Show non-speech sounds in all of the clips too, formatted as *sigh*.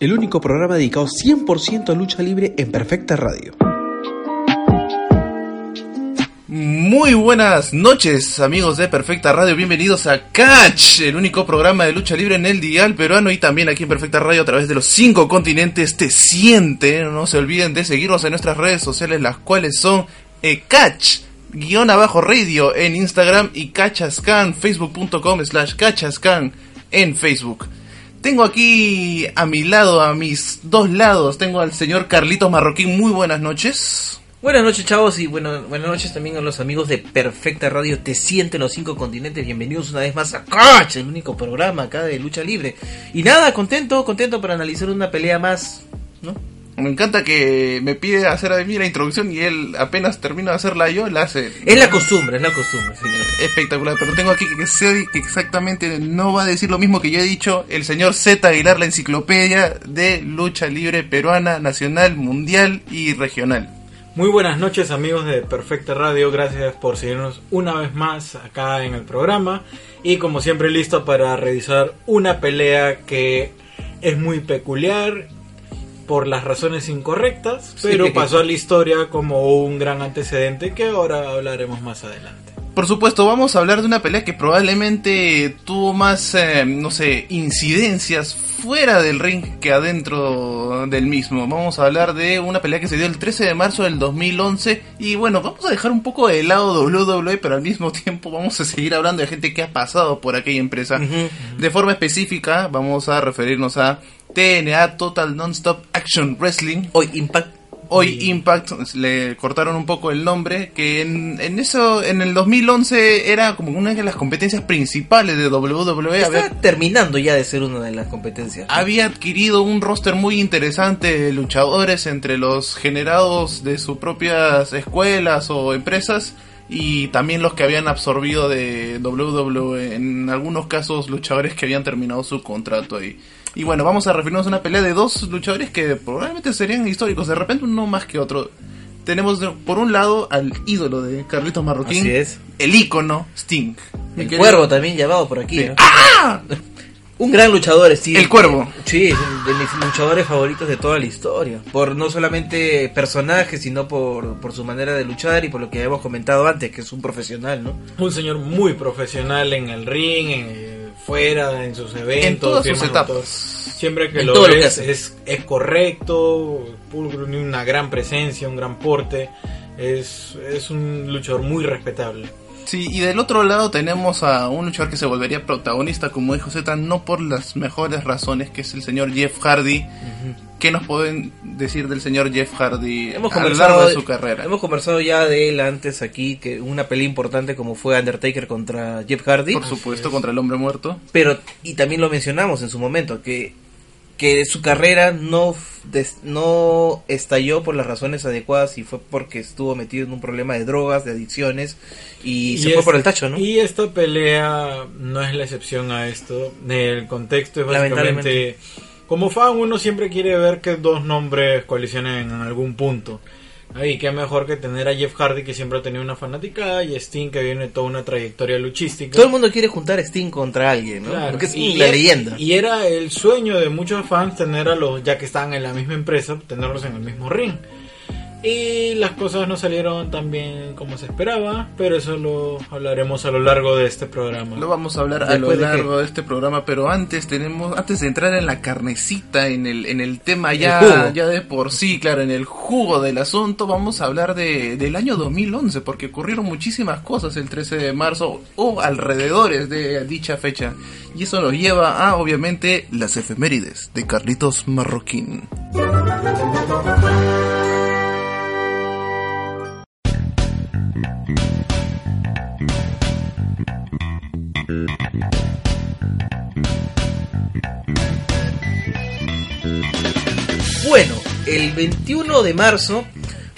El único programa dedicado 100% a lucha libre en perfecta radio. Muy buenas noches, amigos de Perfecta Radio. Bienvenidos a Catch, el único programa de lucha libre en el dial peruano y también aquí en Perfecta Radio a través de los cinco continentes. Te siente. No se olviden de seguirnos en nuestras redes sociales, las cuales son eh, Catch guion abajo radio en Instagram y Cachascan, facebook.com slash Cachascan en Facebook. Tengo aquí a mi lado, a mis dos lados, tengo al señor Carlitos Marroquín. Muy buenas noches. Buenas noches, chavos, y bueno, buenas noches también a los amigos de Perfecta Radio. Te sienten los cinco continentes. Bienvenidos una vez más a Catch, el único programa acá de lucha libre. Y nada, contento, contento para analizar una pelea más, ¿no? Me encanta que me pide hacer a mí la introducción y él apenas termina de hacerla yo, la hace. Es la costumbre, es la costumbre, señor. Espectacular, pero tengo aquí que sé que exactamente no va a decir lo mismo que yo he dicho el señor Z Aguilar, la enciclopedia de lucha libre peruana, nacional, mundial y regional. Muy buenas noches amigos de Perfecta Radio, gracias por seguirnos una vez más acá en el programa y como siempre listo para revisar una pelea que es muy peculiar por las razones incorrectas, pero Sí. pasó a la historia como un gran antecedente que ahora hablaremos más adelante. Por supuesto, vamos a hablar de una pelea que probablemente tuvo más, eh, no sé, incidencias fuera del ring que adentro del mismo. Vamos a hablar de una pelea que se dio el 13 de marzo del 2011 y bueno, vamos a dejar un poco de lado WWE, pero al mismo *laughs* tiempo vamos a seguir hablando de gente que ha pasado por aquella empresa. De forma específica, vamos a referirnos a TNA Total Non-Stop Action Wrestling. Hoy Impact. Hoy Impact le cortaron un poco el nombre, que en, en eso, en el 2011 era como una de las competencias principales de WWE. Está Había, terminando ya de ser una de las competencias. había adquirido un roster muy interesante de luchadores entre los generados de sus propias escuelas o empresas y también los que habían absorbido de WWE. En algunos casos luchadores que habían terminado su contrato ahí. Y bueno, vamos a referirnos a una pelea de dos luchadores que probablemente serían históricos, de repente uno más que otro. Tenemos de- por un lado al ídolo de Carlitos Marroquín, Así es. el ícono Sting. El cuervo también llamado por aquí. Sí. ¿no? ¡Ah! Un gran luchador, sí. El Cuervo. Sí, es uno de mis luchadores favoritos de toda la historia. Por no solamente personaje, sino por, por su manera de luchar y por lo que hemos comentado antes, que es un profesional, ¿no? Un señor muy profesional en el ring, en, fuera, en sus eventos. En todas sus firmas etapas. autógrafos. Siempre que En lo todo lo que ves es, es correcto, una gran presencia, un gran porte. Es, es un luchador muy respetable. Sí, y del otro lado tenemos a un luchador que se volvería protagonista, como dijo Z, no por las mejores razones, que es el señor Jeff Hardy. ¿Qué nos pueden decir del señor Jeff Hardy Hemos a lo largo de su carrera? hemos conversado ya de él antes aquí, que una pelea importante como fue Undertaker contra Jeff Hardy. Por supuesto, contra el hombre muerto. Pero, y también lo mencionamos en su momento, que, que su carrera no, des- no estalló por las razones adecuadas y fue porque estuvo metido en un problema de drogas, de adicciones y, se fue por el tacho, ¿no? Y esta pelea no es la excepción a esto. El contexto es básicamente... Como fan uno siempre quiere ver que dos nombres colisionen en algún punto. Ahí qué mejor que tener a Jeff Hardy que siempre ha tenido una fanática y Sting que viene toda una trayectoria luchística. Todo el mundo quiere juntar a Sting contra alguien, ¿no? Claro, Porque es y la era- leyenda. Y era el sueño de muchos fans tener a los, ya que están en la misma empresa, tenerlos en el mismo ring. Y las cosas no salieron tan bien como se esperaba, pero eso lo hablaremos a lo largo de este programa. Lo vamos a hablar a lo largo de este programa, pero antes tenemos, antes de entrar en la carnecita, en el, en el tema ya, ya de por sí, claro, en el jugo del asunto, vamos a hablar de, del año 2011, porque ocurrieron muchísimas cosas el 13 de marzo o alrededores de dicha fecha. Y eso nos lleva a, obviamente, las efemérides de Carlitos Marroquín. Bueno, el 21 de marzo,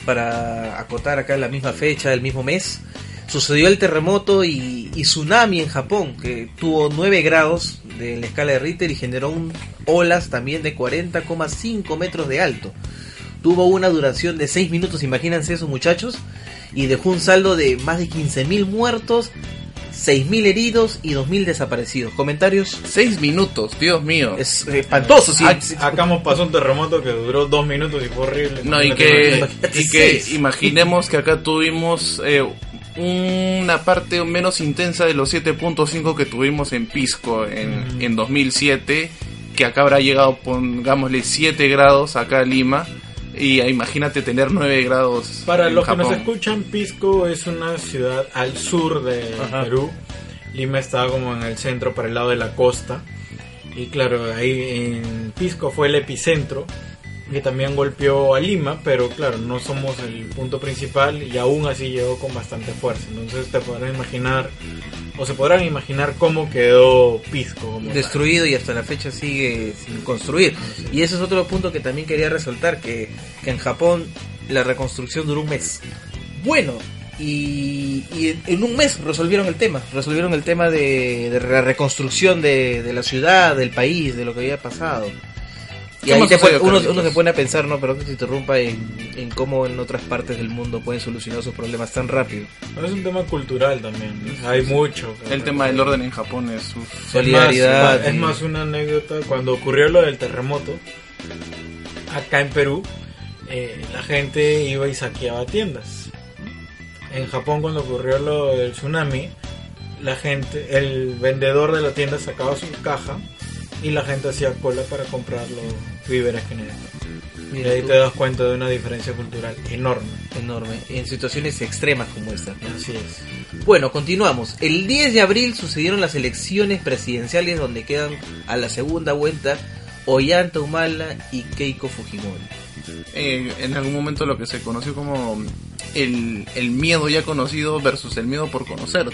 para acotar acá la misma fecha, el mismo mes, sucedió el terremoto y, tsunami en Japón, que tuvo 9 grados de la escala de Richter y generó un, olas también de 40,5 metros de alto. Tuvo una duración de 6 minutos, imagínense esos muchachos, y dejó un saldo de más de 15.000 muertos, 6.000 heridos y 2.000 desaparecidos. ¿Comentarios? Seis minutos, Dios mío. Es espantoso, sí. Ac- Acá nos pasó un terremoto que duró dos minutos y fue horrible. No, y Imagínate, que, y que imaginemos que acá tuvimos eh, una parte menos intensa de los 7.5 que tuvimos en Pisco en, en 2007, que acá habrá llegado, pongámosle 7 grados acá a Lima, y eh, imagínate tener 9 grados. Para en los que nos escuchan, Pisco es una ciudad al sur de Ajá. Perú. Lima está como en el centro, para el lado de la costa. Y claro, ahí en Pisco fue el epicentro, que también golpeó a Lima, pero claro, no somos el punto principal y aún así llegó con bastante fuerza. Entonces te podrán imaginar, o se podrán imaginar cómo quedó Pisco. como destruido y hasta la fecha sigue sin construir. Y ese es otro punto que también quería resaltar, que, en Japón la reconstrucción duró un mes. Bueno, y, y en- un mes resolvieron el tema, resolvieron el tema de, de la reconstrucción de la ciudad, del país, de lo que había pasado. Y ¿Qué ahí más te sucedió, pone- uno, se pone a pensar, no, perdón que te interrumpa, en, en cómo en otras partes del mundo pueden solucionar sus problemas tan rápido. Pero es un tema cultural también. ¿no? Hay mucho. El tema del orden en Japón es... Es Solidaridad. más, es más una anécdota. Cuando ocurrió lo del terremoto, acá en Perú, eh, la gente iba y saqueaba tiendas. En Japón, cuando ocurrió lo del tsunami, la gente, el vendedor de la tienda sacaba su caja y la gente hacía cola para comprar los víveres que necesitaban. Y ahí tú, te das cuenta de una diferencia cultural enorme. enorme, en situaciones extremas como esta. Así es. Bueno, continuamos. El 10 de abril sucedieron las elecciones presidenciales donde quedan a la segunda vuelta Ollanta Humala y Keiko Fujimori. eh, en algún momento lo que se conoció como el, el miedo ya conocido versus el miedo por conocer.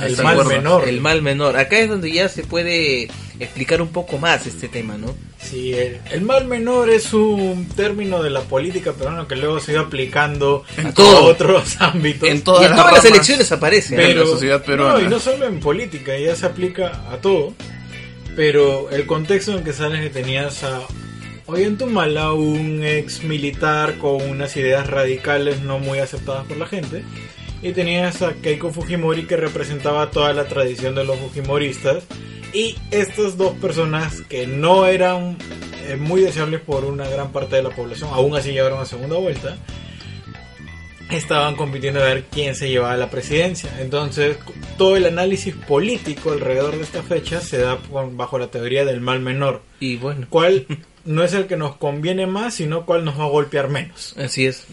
El ¿Se mal menor. El mal menor. Acá es donde ya se puede explicar un poco más este tema, ¿no? Sí, el, el mal menor es un término de la política peruana que luego se iba aplicando En a todo. otros *laughs* ámbitos. En y todas en las todas las ramas. elecciones aparece. ¿eh? en la sociedad peruana. No, y no solo en política, ya se aplica a todo. Pero el contexto en que sales que tenías a Ollantumala, un ex militar con unas ideas radicales no muy aceptadas por la gente. Y tenías a Keiko Fujimori que representaba toda la tradición de los Fujimoristas. Y estas dos personas que no eran eh, muy deseables por una gran parte de la población, aún así llegaron a segunda vuelta estaban compitiendo a ver quién se llevaba la presidencia. Entonces, todo el análisis político alrededor de esta fecha se da bajo la teoría del mal menor. Y bueno, ¿Cuál *laughs* no es el que nos conviene más, sino cuál nos va a golpear menos? así es.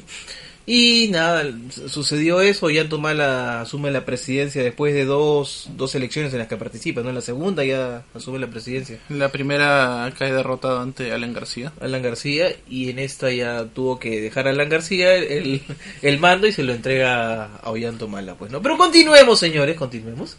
Y nada, sucedió eso, Ollanta Humala asume la presidencia después de dos, dos elecciones en las que participa, ¿no? En la segunda ya asume la presidencia. La primera cae derrotada ante Alan García. Alan García y en esta ya tuvo que dejar a Alan García el, el mando y se lo entrega a Ollanta Humala, pues no. Pero continuemos, señores, continuemos.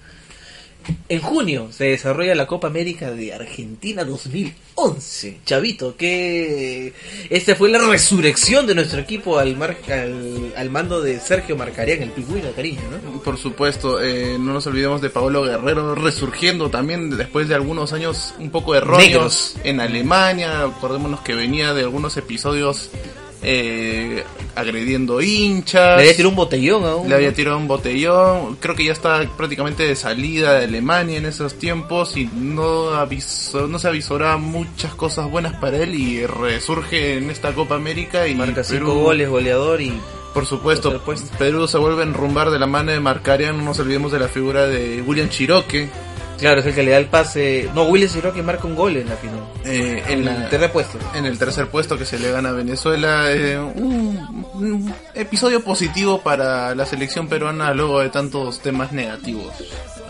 En junio se desarrolla la Copa América de Argentina 2011. Chavito, que esta fue la resurrección de nuestro equipo al, mar- al, al mando de Sergio Marcarián, el pingüino, cariño, ¿no? Por supuesto, eh, no nos olvidemos de Paolo Guerrero resurgiendo también después de algunos años un poco erróneos Negros. en Alemania. Acordémonos que venía de algunos episodios eh, agrediendo hinchas. Le había tirado un botellón aún. Le había tirado un botellón. Creo que ya está prácticamente de salida de Alemania en esos tiempos y no avisó, no se avisoraba muchas cosas buenas para él y resurge en esta Copa América y Marca cinco Perú- goles, goleador y Por supuesto. Perú se vuelve a enrumbar de la mano de Marcarian, no nos olvidemos de la figura de William Chiroque Claro, es el que le da el pase. No, Willis que marca un gol en la final. eh, en, En la- el tercer puesto. en el tercer puesto que se le gana a Venezuela. eh, un, un episodio positivo para la selección peruana luego de tantos temas negativos.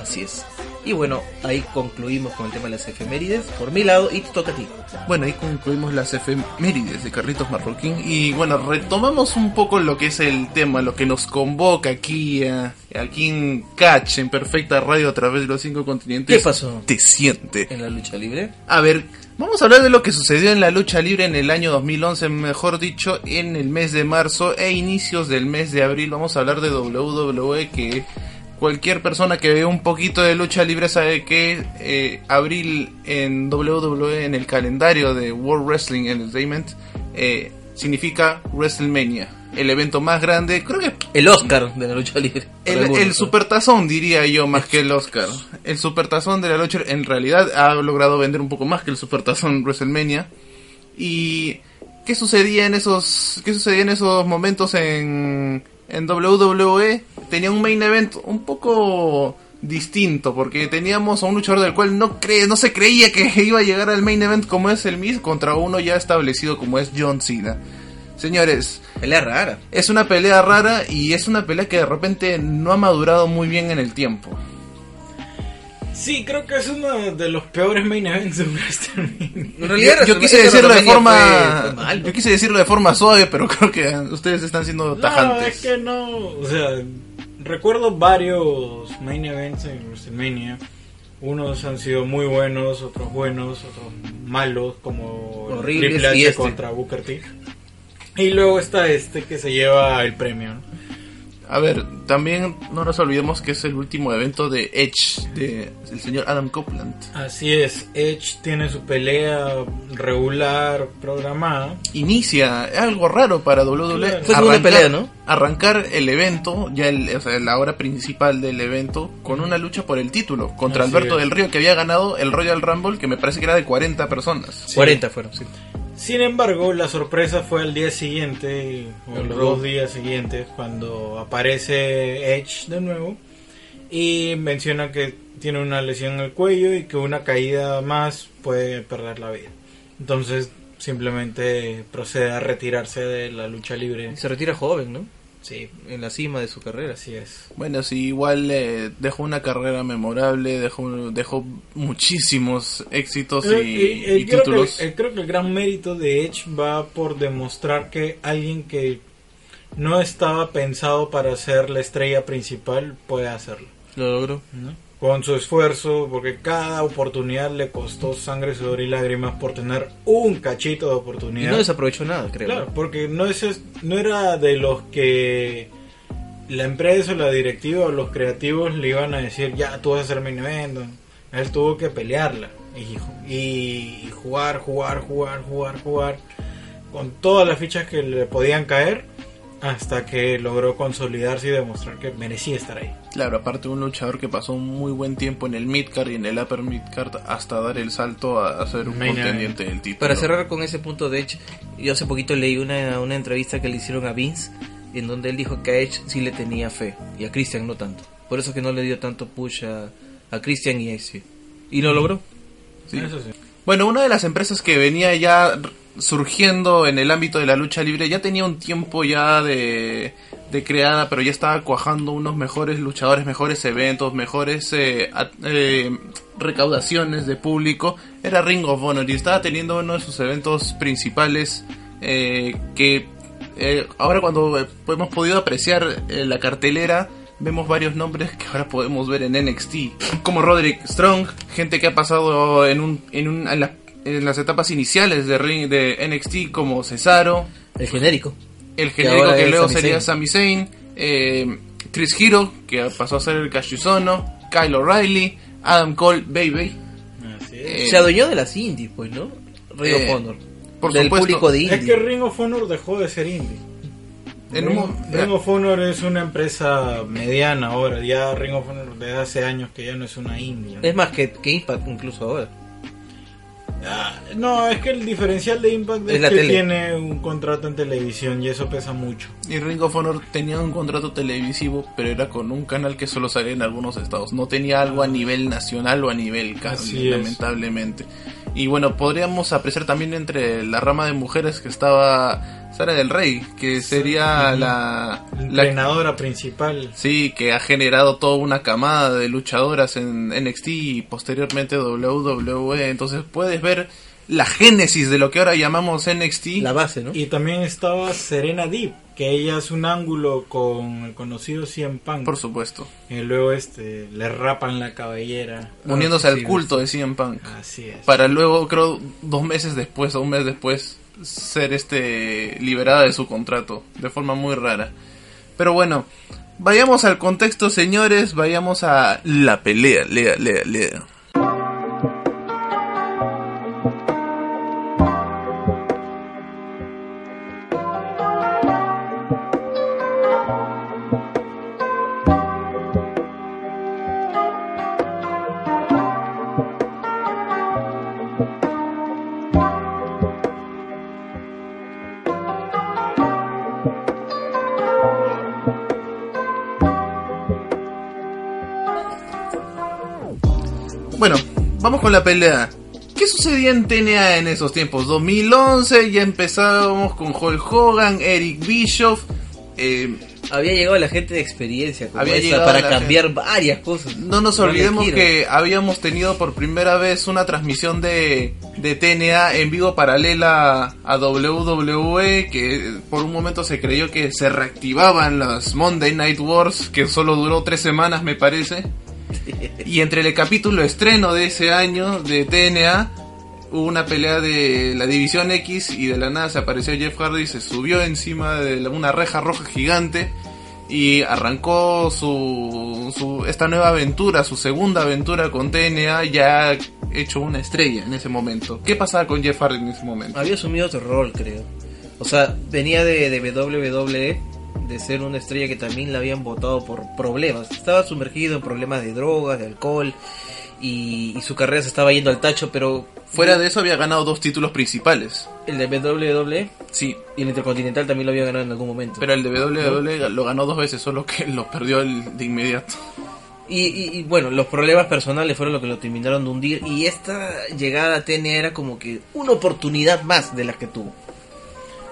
Así es. Y bueno, ahí concluimos con el tema de las efemérides. Por mi lado, y te toca a ti. Bueno, ahí concluimos las efemérides de Carlitos Marroquín y bueno, retomamos un poco lo que es el tema, lo que nos convoca aquí, eh, aquí en Catch, en perfecta radio a través de los cinco continentes. ¿Qué pasó? Te siente. En la lucha libre. A ver, Vamos a hablar de lo que sucedió en la lucha libre en el año 2011, mejor dicho, en el mes de marzo e inicios del mes de abril. Vamos a hablar de WWE, que cualquier persona que vea un poquito de lucha libre sabe que eh, abril en WWE, en el calendario de World Wrestling Entertainment, eh, significa WrestleMania. El evento más grande, creo que El Oscar de la lucha libre. El, el supertazón, diría yo, más que el Oscar. El supertazón de la lucha en realidad ha logrado vender un poco más que el supertazón *laughs* WrestleMania. ¿Y qué sucedía en esos qué sucedía en esos momentos en en WWE? Tenía un main event un poco distinto porque teníamos a un luchador del cual no cree, no se creía que *laughs* iba a llegar al main event como es el Miz contra uno ya establecido como es John Cena. Señores, Pelea rara. es una pelea rara y es una pelea que de repente no ha madurado muy bien en el tiempo. Sí, creo que es uno de los peores main events de WrestleMania. En realidad, Yo, yo quise decirlo de forma fue yo quise decirlo de forma suave, pero *laughs* creo que ustedes están siendo No, tajantes. es que no. O sea, recuerdo varios main events en WrestleMania. Unos han sido muy buenos, otros buenos, otros malos, como el Horribles, Triple H este. contra Booker T. Y luego está este que se lleva el premio. ¿no? A ver, también no nos olvidemos que es el último evento de Edge de el señor Adam Copeland. Así es, Edge tiene su pelea regular programada. Inicia algo raro para WWE. Claro. Fue segunda pelea, ¿no? Arrancar el evento, ya el, o sea, la hora principal del evento, con una lucha por el título contra Así Alberto es. del Río, que había ganado el Royal Rumble, que me parece que era de 40 personas. 40 fueron, sí. Sin embargo, la sorpresa fue al día siguiente, o los dos días siguientes, cuando aparece Edge de nuevo y menciona que tiene una lesión en el cuello y que una caída más puede perder la vida. Entonces, simplemente procede a retirarse de la lucha libre. Se retira joven, ¿no? Sí, En la cima de su carrera. así es. Bueno, sí, igual eh, dejó una carrera memorable, dejó, dejó muchísimos éxitos y, Eh, y- y y creo, títulos. que, eh, creo que el gran mérito de Edge va por demostrar que alguien que no estaba pensado para ser la estrella principal puede hacerlo. Lo logró. ¿no? Con su esfuerzo, porque cada oportunidad le costó sangre, sudor y lágrimas por tener un cachito de Y oportunidad. no desaprovechó nada, creo. Claro, porque no, es, no era de los que la empresa o la directiva o los creativos le iban a decir, ya tú vas a ser main event. Él tuvo que pelearla y- y jugar, jugar, jugar, jugar, jugar con todas las fichas que le podían caer hasta que logró consolidarse y demostrar que merecía estar ahí. Claro, aparte un luchador que pasó un muy buen tiempo en el midcard y en el upper midcard hasta dar el salto a, a ser un Main contendiente del título. Para cerrar con ese punto de Edge, yo hace poquito leí una, una entrevista que le hicieron a Vince, en donde él dijo que a Edge sí le tenía fe, y a Christian no tanto. Por eso que no le dio tanto push a, a Christian y Edge. Y lo logró. Sí. Eso sí. Bueno, una de las empresas que venía ya surgiendo en el ámbito de la lucha libre ya tenía un tiempo ya de, de creada, pero ya estaba cuajando unos mejores luchadores, mejores eventos, mejores eh, eh, recaudaciones de público. Era Ring of Honor y estaba teniendo uno de sus eventos principales eh, que eh, ahora cuando hemos podido apreciar eh, la cartelera vemos varios nombres que ahora podemos ver en NXT como Roderick Strong gente que ha pasado en un en, un, en, la- en las etapas iniciales de ring de NXT como Cesaro El genérico. el Que genérico que, es luego Sami sería. Sami Zayn eh, Chris Hero que pasó a ser el Kashizono Kyle O'Reilly Adam Cole Baby es. Eh, Se adueñó de las indies, pues, ¿no? Ring eh, of Honor. por Del supuesto. público de Es indie. que Ring of Honor dejó de ser indie. En Ring, un- Ring of Honor es una empresa mediana ahora. Ya Ring of Honor desde hace años que ya no es una indie. ¿no? Es más que, que Impact incluso ahora. Ah, no, es que el diferencial de Impact es, Es la que tele. tiene un contrato en televisión y eso pesa mucho. Y Ring of Honor tenía un contrato televisivo, pero era con un canal que solo salía en algunos estados. No tenía algo a nivel nacional o a nivel es. lamentablemente. Y bueno, podríamos apreciar también entre la rama de mujeres que estaba Sara del Rey, que sería la, La la entrenadora principal. Sí, que ha generado toda una camada de luchadoras en NXT y posteriormente WWE. Entonces puedes ver la génesis de lo que ahora llamamos NXT. La base, ¿no? Y también estaba Serena Deep, que ella hace un ángulo con el conocido Cien Punk. Por supuesto. Y luego este le rapan la cabellera. Uniéndose Ah, al sí, culto de CM Punk. Así es. Para luego, creo, dos meses después o un mes después, ser este liberada de su contrato. De forma muy rara. Pero bueno, vayamos al contexto, señores. Vayamos a la pelea. Lea, lea, lea. Con la pelea. ¿Qué sucedía en TNA en esos tiempos? 2011, ya empezábamos con Hulk Hogan, Eric Bischoff. eh, Había llegado la gente de experiencia como Había esa llegado para cambiar varias cosas. no nos olvidemos que habíamos tenido por primera vez una transmisión de, de TNA en vivo paralela a WWE, que por un momento se creyó que se reactivaban las Monday Night Wars, que solo duró tres semanas me parece. Y entre el capítulo estreno de ese año de TNA hubo una pelea de la División X y de la nada se apareció Jeff Hardy, se subió encima de una reja roja gigante y arrancó su, su esta nueva aventura, su segunda aventura con TNA ya hecho una estrella en ese momento. ¿Qué pasaba con Jeff Hardy en ese momento? Había asumido otro rol, creo. O sea, venía de, de WWE, de ser una estrella que también la habían votado por problemas. Estaba sumergido en problemas de drogas, de alcohol, y, y su carrera se estaba yendo al tacho, pero Fuera de eso había ganado dos títulos principales. el de WWE Sí, y el Intercontinental también lo había ganado en algún momento. pero el de WWE lo ganó dos veces, solo que lo perdió el- de inmediato. Y, y- y, bueno, los problemas personales fueron lo que lo terminaron de hundir. Y esta llegada a TNA era como que una oportunidad más de las que tuvo.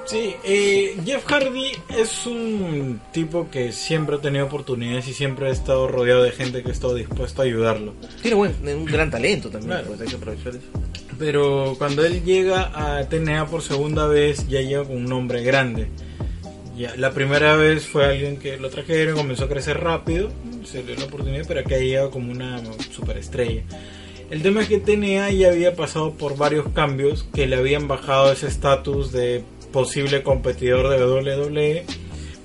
Sí, eh, Jeff Hardy es un tipo que siempre ha tenido oportunidades y siempre ha estado rodeado de gente que ha estado dispuesto a ayudarlo. Tiene buen, un gran talento también, Claro. pues hay que aprovechar eso. Pero cuando él llega a TNA por segunda vez, ya llega con un nombre grande. Ya, la primera vez fue alguien que lo trajeron, comenzó a crecer rápido, se le dio la oportunidad, pero acá llega como una superestrella. El tema es que TNA ya había pasado por varios cambios que le habían bajado ese estatus de posible competidor de WWE,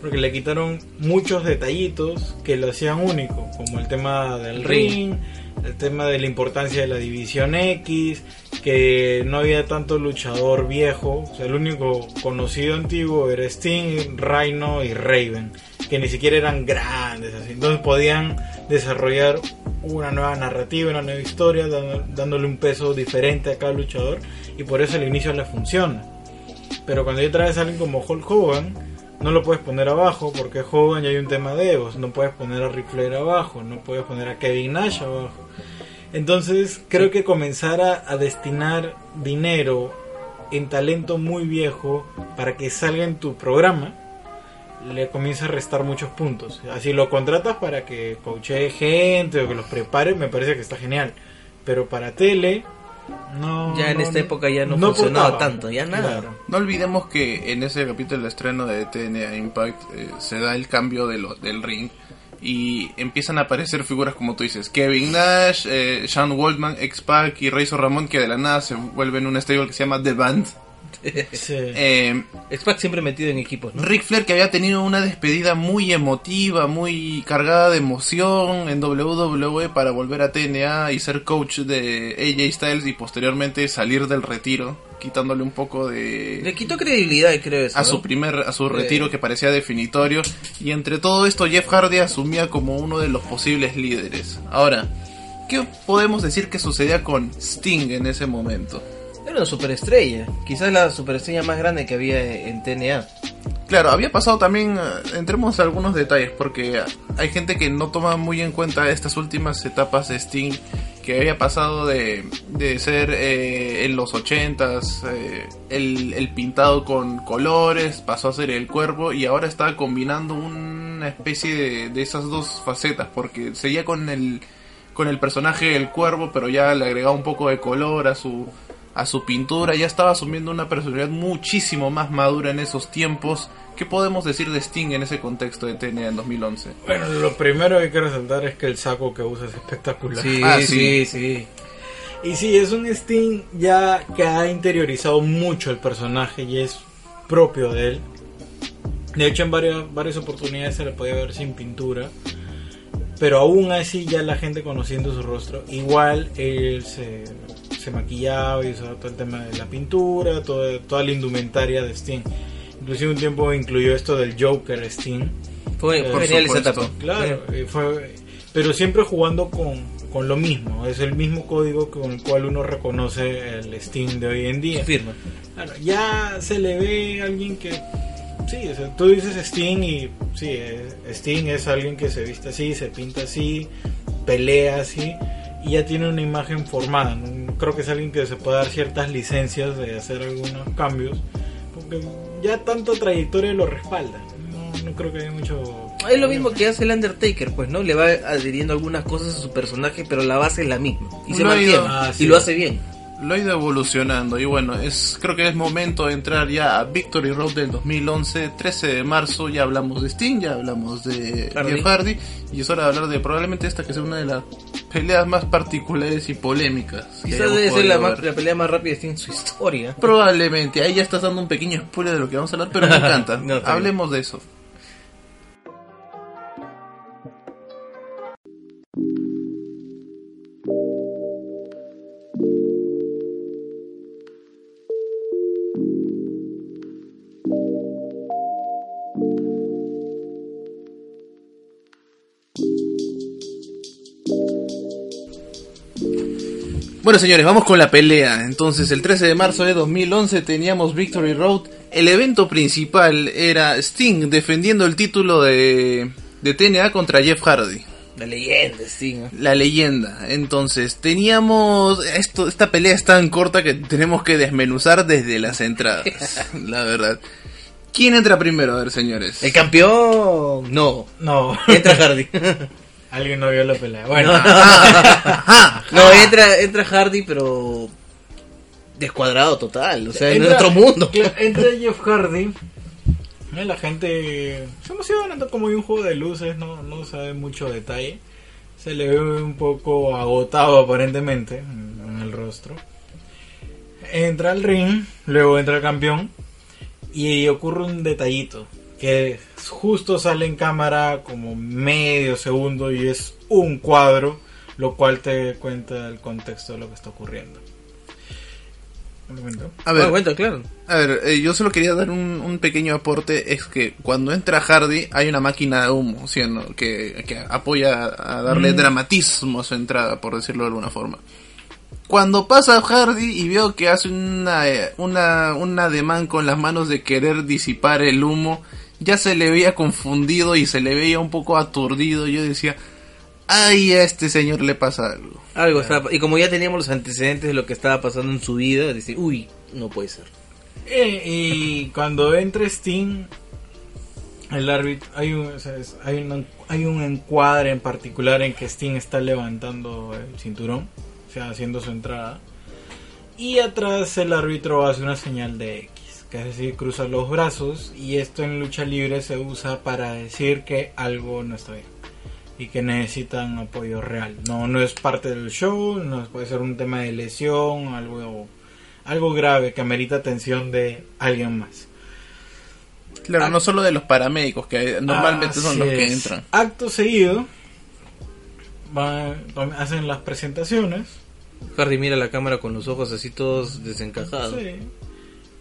porque le quitaron muchos detallitos que lo hacían único, como el tema del ring, el tema de la importancia de la división X, que no había tanto luchador viejo, o sea, el único conocido antiguo era Sting, Rhino y Raven, que ni siquiera eran grandes, así. entonces podían desarrollar una nueva narrativa, una nueva historia, dándole un peso diferente a cada luchador, y por eso al inicio le funciona. Pero cuando ya traes a alguien como Hulk Hogan, no lo puedes poner abajo porque Hogan ya hay un tema de egos. No puedes poner a Ric Flair abajo, no puedes poner a Kevin Nash abajo. Entonces creo que comenzar a, a destinar dinero en talento muy viejo para que salga en tu programa le comienza a restar muchos puntos. Así lo contratas para que coachee gente o que los prepare, me parece que está genial. Pero para tele, no. Ya en no- esta época ya no funcionaba tanto, ya nada. Claro. No olvidemos que en ese capítulo de estreno de TNA Impact eh, se da el cambio de lo- del ring y empiezan a aparecer figuras como tú dices, Kevin Nash, eh, Sean Waldman, X-Pac y Razor Ramón que de la nada se vuelven un stable que se llama The Band. Sí. *laughs* Eh, X-Pac siempre metido en equipos, ¿no? Ric Flair que había tenido una despedida muy emotiva, muy cargada de emoción en WWE para volver a TNA y ser coach de AJ Styles y posteriormente salir del retiro, quitándole un poco de Le quitó credibilidad, creo eso. a ¿no? su primer a su Eh. retiro que parecía definitorio y entre todo esto Jeff Hardy asumía como uno de los posibles líderes. Ahora, ¿qué podemos decir que sucedía con Sting en ese momento? Era una superestrella. Quizás la superestrella más grande que había en TNA. Claro, había pasado también, eh, entremos a algunos detalles, porque hay gente que no toma muy en cuenta estas últimas etapas de Sting, que había pasado de, de ser eh, en los 80s eh, el, pintado con colores, pasó a ser el cuerpo y ahora está combinando una especie de, de esas dos facetas, porque seguía con el, con el personaje del cuervo, pero ya le agregaba un poco de color a su, a su pintura, ya estaba asumiendo una personalidad muchísimo más madura en esos tiempos. ¿Qué podemos decir de Sting en ese contexto de TNA en 2011? Bueno, lo primero que hay que resaltar es que el saco que usa es espectacular. Sí, Ah, sí, sí. sí. Y sí, es un Sting ya que ha interiorizado mucho el personaje y es propio de él. De hecho, en varias, varias oportunidades se le podía ver sin pintura. Pero aún así ya la gente conociendo su rostro, igual él se, se maquillaba y usaba todo el tema de la pintura, toda, toda la indumentaria de Sting. Inclusive un tiempo incluyó esto del Joker Sting. Fue, Eh, genial esa etapa. Claro, eh, fue- pero siempre jugando con, con lo mismo. Es el mismo código con el cual uno reconoce el Steam de hoy en día. firma. Claro, ya se le ve a alguien que. Sí, o sea, tú dices Steam y. Sí, eh, Steam es alguien que se viste así, se pinta así, pelea así. Y ya tiene una imagen formada. ¿no? Creo que es alguien que se puede dar ciertas licencias de hacer algunos cambios. Porque ya tanta trayectoria lo respalda. No, no creo que haya mucho. Es lo mismo que hace el Undertaker, pues, ¿no? Le va adhiriendo algunas cosas a su personaje, pero la base es la misma. Y se mantiene. Ah, sí. Y lo hace bien. Lo ha ido evolucionando y bueno, es creo que es momento de entrar ya a Victory Road del 2011, 13 de marzo, ya hablamos de Sting, ya hablamos de Hardy. Jeff Hardy y es hora de hablar de probablemente esta que sea una de las peleas más particulares y polémicas. Quizás debe ser la, más- la pelea más rápida en su historia. Probablemente, ahí ya estás dando un pequeño spoiler de lo que vamos a hablar, pero me *laughs* encanta. No. Hablemos de eso. Bueno señores, vamos con la pelea. Entonces, el 13 de marzo de 2011 teníamos Victory Road. El evento principal era Sting defendiendo el título de, de TNA contra Jeff Hardy. La leyenda. ¿no? La leyenda. Entonces, teníamos... Esto, esta pelea es tan corta que tenemos que desmenuzar desde las entradas. *laughs* la verdad. ¿Quién entra primero? A ver, señores. El campeón. No. No, Entra Hardy. *laughs* alguien no vio la pelea. *laughs* Bueno, no, entra, entra Hardy, pero. Descuadrado total. O sea, en otro mundo. *laughs* Entra Jeff Hardy. La gente se emociona como hay un juego de luces, no, no sabe mucho detalle. Se le ve un poco agotado aparentemente en, en el rostro. Entra al ring, luego entra el campeón y ocurre un detallito que justo sale en cámara como medio segundo y es un cuadro, lo cual te cuenta el contexto de lo que está ocurriendo. ¿Un momento? A ver, Ah, claro. A ver, eh, yo solo quería dar un, un pequeño aporte, es que cuando entra Hardy hay una máquina de humo, ¿sí no? que, que apoya a darle dramatismo a su entrada, por decirlo de alguna forma. Cuando pasa Hardy y veo que hace una, eh, una, un ademán con las manos de querer disipar el humo, ya se le veía confundido y se le veía un poco aturdido, yo decía, ay, a este señor le pasa algo. Algo estaba- Y como ya teníamos los antecedentes de lo que estaba pasando en su vida, decir, uy, no puede ser. Eh, y cuando entra Sting, el árbitro, hay un, o sea, es- hay, un, hay un encuadre en particular en que Sting está levantando el cinturón, o sea, haciendo su entrada. Y atrás el árbitro hace una señal de X, que es decir, cruza los brazos. Y esto en lucha libre se usa para decir que algo no está bien. Y que necesitan apoyo real. No, no es parte del show, no puede ser un tema de lesión, algo algo grave que amerita atención de alguien más. Claro, no solo de los paramédicos, que normalmente son los que es. entran. Acto seguido, va- hacen las presentaciones. Hardy mira la cámara con los ojos así todos desencajados. Sí.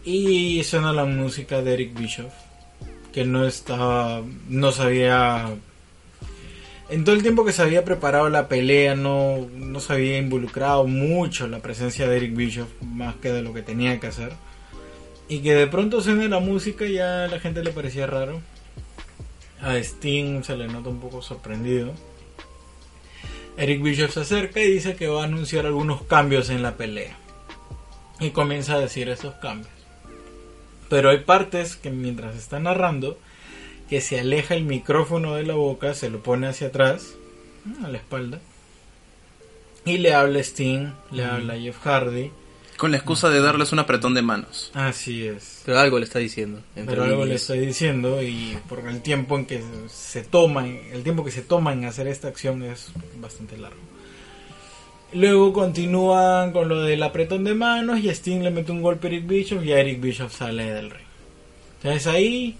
Y suena la música de Eric Bischoff, que no estaba, no sabía... En todo el tiempo que se había preparado la pelea, no, no se había involucrado mucho la presencia de Eric Bischoff, más que de lo que tenía que hacer. Y que de pronto suene la música ya a la gente le parecía raro. A Sting se le nota un poco sorprendido. Eric Bischoff se acerca y dice que va a anunciar algunos cambios en la pelea. Y comienza a decir esos cambios. Pero hay partes que mientras está narrando, que se aleja el micrófono de la boca, se lo pone hacia atrás, a la espalda. Y le habla a Sting, le habla a Jeff Hardy. Con la excusa de darles un apretón de manos. Así es. Pero algo le está diciendo. entre Pero algo le estoy diciendo y por el tiempo en que se toma, el tiempo que se toma en hacer esta acción es bastante largo. Luego continúan con lo del apretón de manos y Sting le mete un golpe a Eric Bischoff y Eric Bischoff sale del ring. Entonces ahí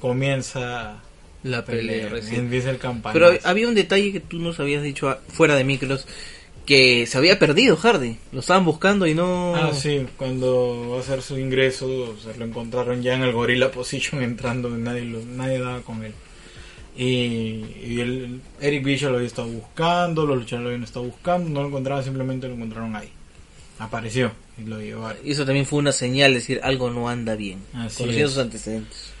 comienza La pelea recién. empieza el campanazo. Pero había un detalle que tú nos habías dicho fuera de micros. Que se había perdido Hardy. Lo estaban buscando y no... Ah, sí, cuando va a hacer su ingreso, se lo encontraron ya en el Gorilla Position *laughs* entrando, nadie, lo- nadie daba con él. Y, y el, Eric Bischoff lo había estado buscando, los luchadores lo habían estado buscando, no lo encontraban, simplemente lo encontraron ahí. Apareció y lo llevaron. Y eso también fue una señal, de decir, algo no anda bien. Conociendo sus antecedentes.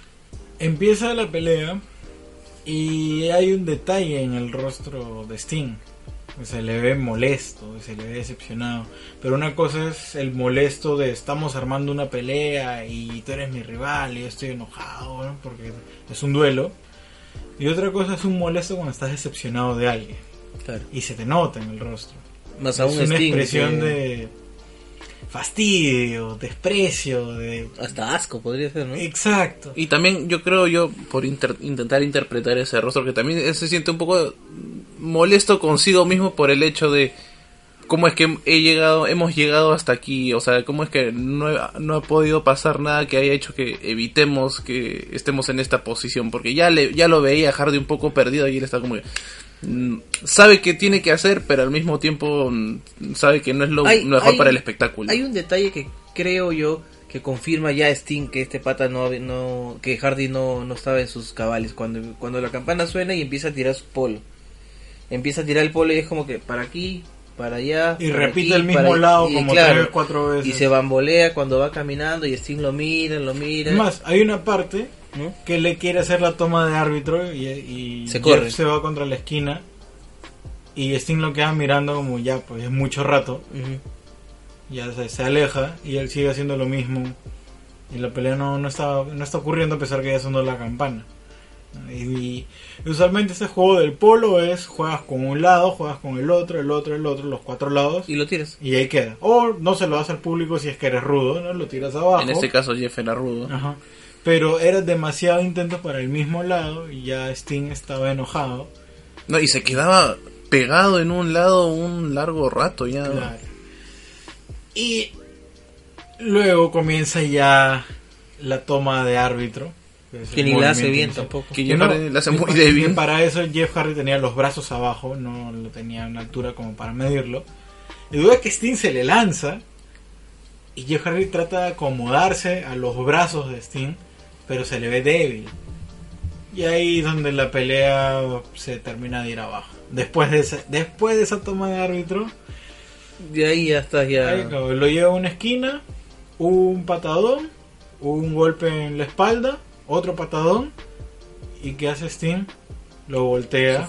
Empieza la pelea y hay un detalle en el rostro de Sting. Se le ve molesto, se le ve decepcionado. Pero una cosa es el molesto de estamos armando una pelea y tú eres mi rival y yo estoy enojado ¿no? porque es un duelo. Y otra cosa es un molesto cuando estás decepcionado de alguien Claro. y se te nota en el rostro. Más aún es una Sting, expresión que- de fastidio, desprecio, de... Hasta asco podría ser, ¿no? Exacto. Y también yo creo yo, por inter- intentar interpretar ese rostro, que también se siente un poco molesto consigo mismo por el hecho de cómo es que he llegado, hemos llegado hasta aquí, o sea, cómo es que no, he- no ha podido pasar nada que haya hecho que evitemos que estemos en esta posición, porque ya le, ya lo veía Hardy un poco perdido y él está como mm, sabe que tiene que hacer, pero al mismo tiempo mm, sabe que no es lo Hay- mejor hay- para el espectáculo. Hay un detalle que creo yo que confirma ya Sting que este pata no, no que Hardy no, no estaba en sus cabales cuando cuando la campana suena y empieza a tirar su polo. Empieza a tirar el polo y es como que para aquí, para allá. Y para repite aquí, el mismo para- lado y como claro, tres, cuatro veces. Y se bambolea cuando va caminando y Sting lo mira, lo mira. Más, hay una parte ¿no? que le quiere hacer la toma de árbitro y, y Se Jeff corre. se va contra la esquina y Sting lo queda mirando como ya, pues es mucho rato, ya se, se aleja y él sigue haciendo lo mismo y la pelea no, no, está, no está ocurriendo a pesar que ya sonó la campana. Y, y usualmente este juego del polo es juegas con un lado, juegas con el otro, el otro, el otro, los cuatro lados Y lo tiras. y ahí queda. O no se lo das al público si es que eres rudo, ¿no? Lo tiras abajo. En este caso Jeff era rudo. Ajá. Pero era demasiado intento para el mismo lado y ya Sting estaba enojado. No, y se quedaba pegado en un lado un largo rato ya. Claro. Y luego comienza ya la toma de árbitro. Es Que el ni la hace bien tampoco. Que Jeff no, Hardy la hace muy débil. que Para eso Jeff Hardy tenía los brazos abajo, no lo tenía a una altura como para medirlo. Y duda que Sting se le lanza y Jeff Hardy trata de acomodarse a los brazos de Sting, pero se le ve débil. Y ahí es donde la pelea se termina de ir abajo. Después de esa, después de esa toma de árbitro, De ahí ya estás ya. ahí lo lleva a una esquina, un patadón, un golpe en la espalda, otro patadón, y ¿qué hace Sting? Lo voltea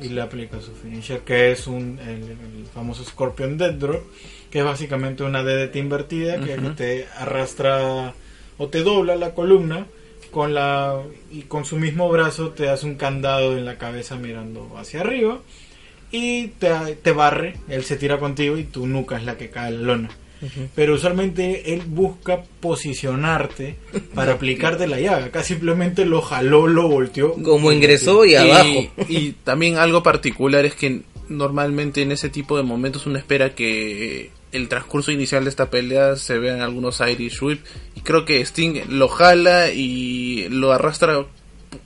y le aplica su finisher, que es un, el, el famoso Scorpion Dead Drop, que es básicamente una DDT invertida que te arrastra o te dobla la columna con la y con su mismo brazo te hace un candado en la cabeza mirando hacia arriba y te, te barre, él se tira contigo y tu nuca es la que cae a la lona. Pero usualmente él busca posicionarte para aplicarte la llaga. Acá simplemente lo jaló, lo volteó. Como ingresó y Y, abajo. y también algo particular es que normalmente en ese tipo de momentos uno espera que el transcurso inicial de esta pelea se vean algunos Irish Whip y creo que Sting lo jala y lo arrastra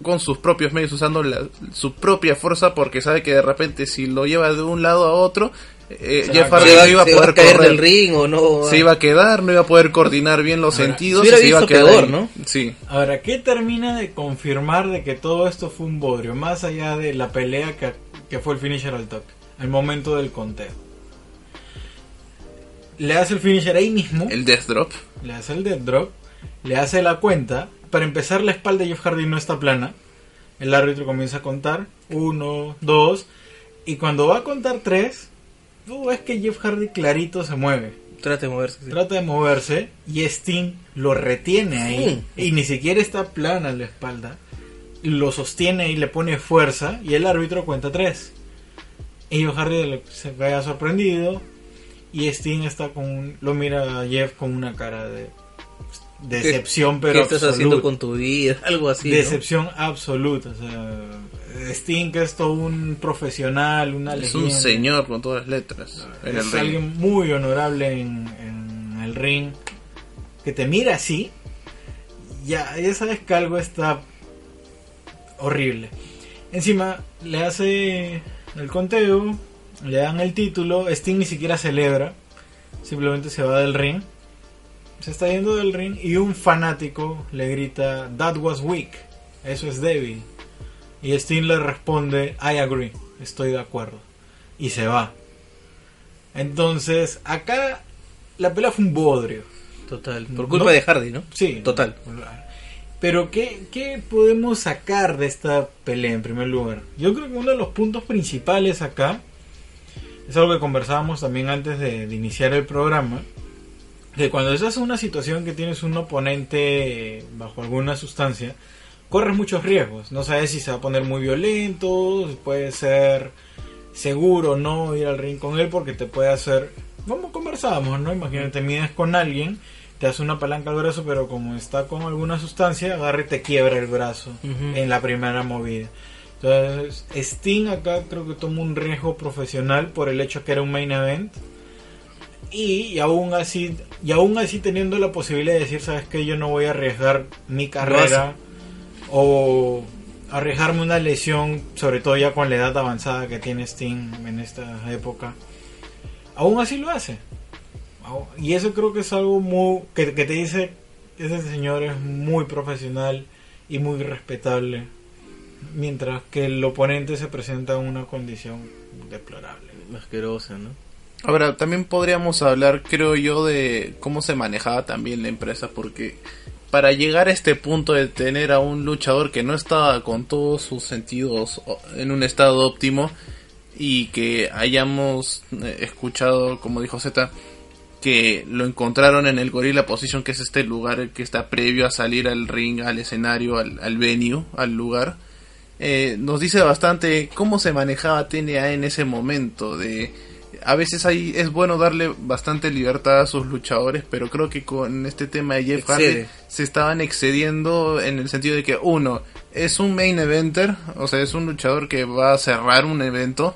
con sus propios medios usando la- su propia fuerza porque sabe que de repente si lo lleva de un lado a otro eh, Jeff Hardy no iba a poder a caer correr del ring o no. se iba a quedar no iba a poder coordinar bien los Ahora, sentidos se y se iba a quedar peor. ¿no? sí Ahora, ¿qué termina de confirmar de que todo esto fue un bodrio? Más allá de la pelea que, que fue el finisher al toque, el momento del conteo. Le hace el finisher ahí mismo, el Death Drop le hace el dead drop, le hace la cuenta. Para empezar, la espalda de Jeff Hardy no está plana. El árbitro comienza a contar: uno, dos, y cuando va a contar tres, tú ves que Jeff Hardy clarito se mueve. Trate de moverse. sí. Trata de moverse y Sting lo retiene ahí. Y ni siquiera está plana la espalda. Lo sostiene y le pone fuerza. Y el árbitro cuenta tres. Y Jeff Hardy se vaya sorprendido. y Sting está con un- lo mira a Jeff con una cara de decepción, pero ¿Qué estás haciendo con tu vida? *laughs* Algo así. ¿no? Decepción absoluta, o sea, Sting que es todo un profesional, una Es un señor con todas las letras. En el es ring. alguien muy honorable en, en el ring que te mira así ya, ya sabes que algo está horrible encima le hace el conteo le dan el título Sting ni siquiera celebra simplemente se va del ring se está yendo del ring y un fanático le grita that was weak eso es débil y Sting le responde I agree estoy de acuerdo y se va entonces, acá la pelea fue un bodrio. Total. Por No. culpa de Hardy, ¿no? Sí. Total. Pero, ¿qué, ¿qué podemos sacar de esta pelea en primer lugar? Yo creo que uno de los puntos principales acá es algo que conversábamos también antes de, de iniciar el programa. Que cuando estás en una situación que tienes un oponente bajo alguna sustancia, corres muchos riesgos. No sabes si se va a poner muy violento, si puede ser seguro no ir al ring con él porque te puede hacer, como conversábamos, ¿no? Imagínate, mides con alguien, te hace una palanca al brazo, pero como está con alguna sustancia, agarra y te quiebra el brazo en la primera movida. Entonces, Sting acá creo que tomó un riesgo profesional por el hecho que era un main event. Y, y aún así, y aún así teniendo la posibilidad de decir, sabes que yo no voy a arriesgar mi carrera o arriesgarme una lesión, sobre todo ya con la edad avanzada que tiene Sting en esta época. Aún así lo hace. Y eso creo que es algo muy que, que te dice ese señor es muy profesional y muy respetable, mientras que el oponente se presenta en una condición deplorable. Asquerosa, ¿no? Ahora, también podríamos hablar, creo yo, de cómo se manejaba también la empresa, porque para llegar a este punto de tener a un luchador que no estaba con todos sus sentidos en un estado óptimo y que hayamos eh, escuchado, como dijo Z, que lo encontraron en el Gorilla Position, que es este lugar que está previo a salir al ring, al escenario, al, al venue, al lugar. Eh, nos dice bastante cómo se manejaba TNA en ese momento. De a veces ahí es bueno darle bastante libertad a sus luchadores, pero creo que con este tema de Jeff Hardy se estaban excediendo en el sentido de que uno es un main eventer, o sea, es un luchador que va a cerrar un evento.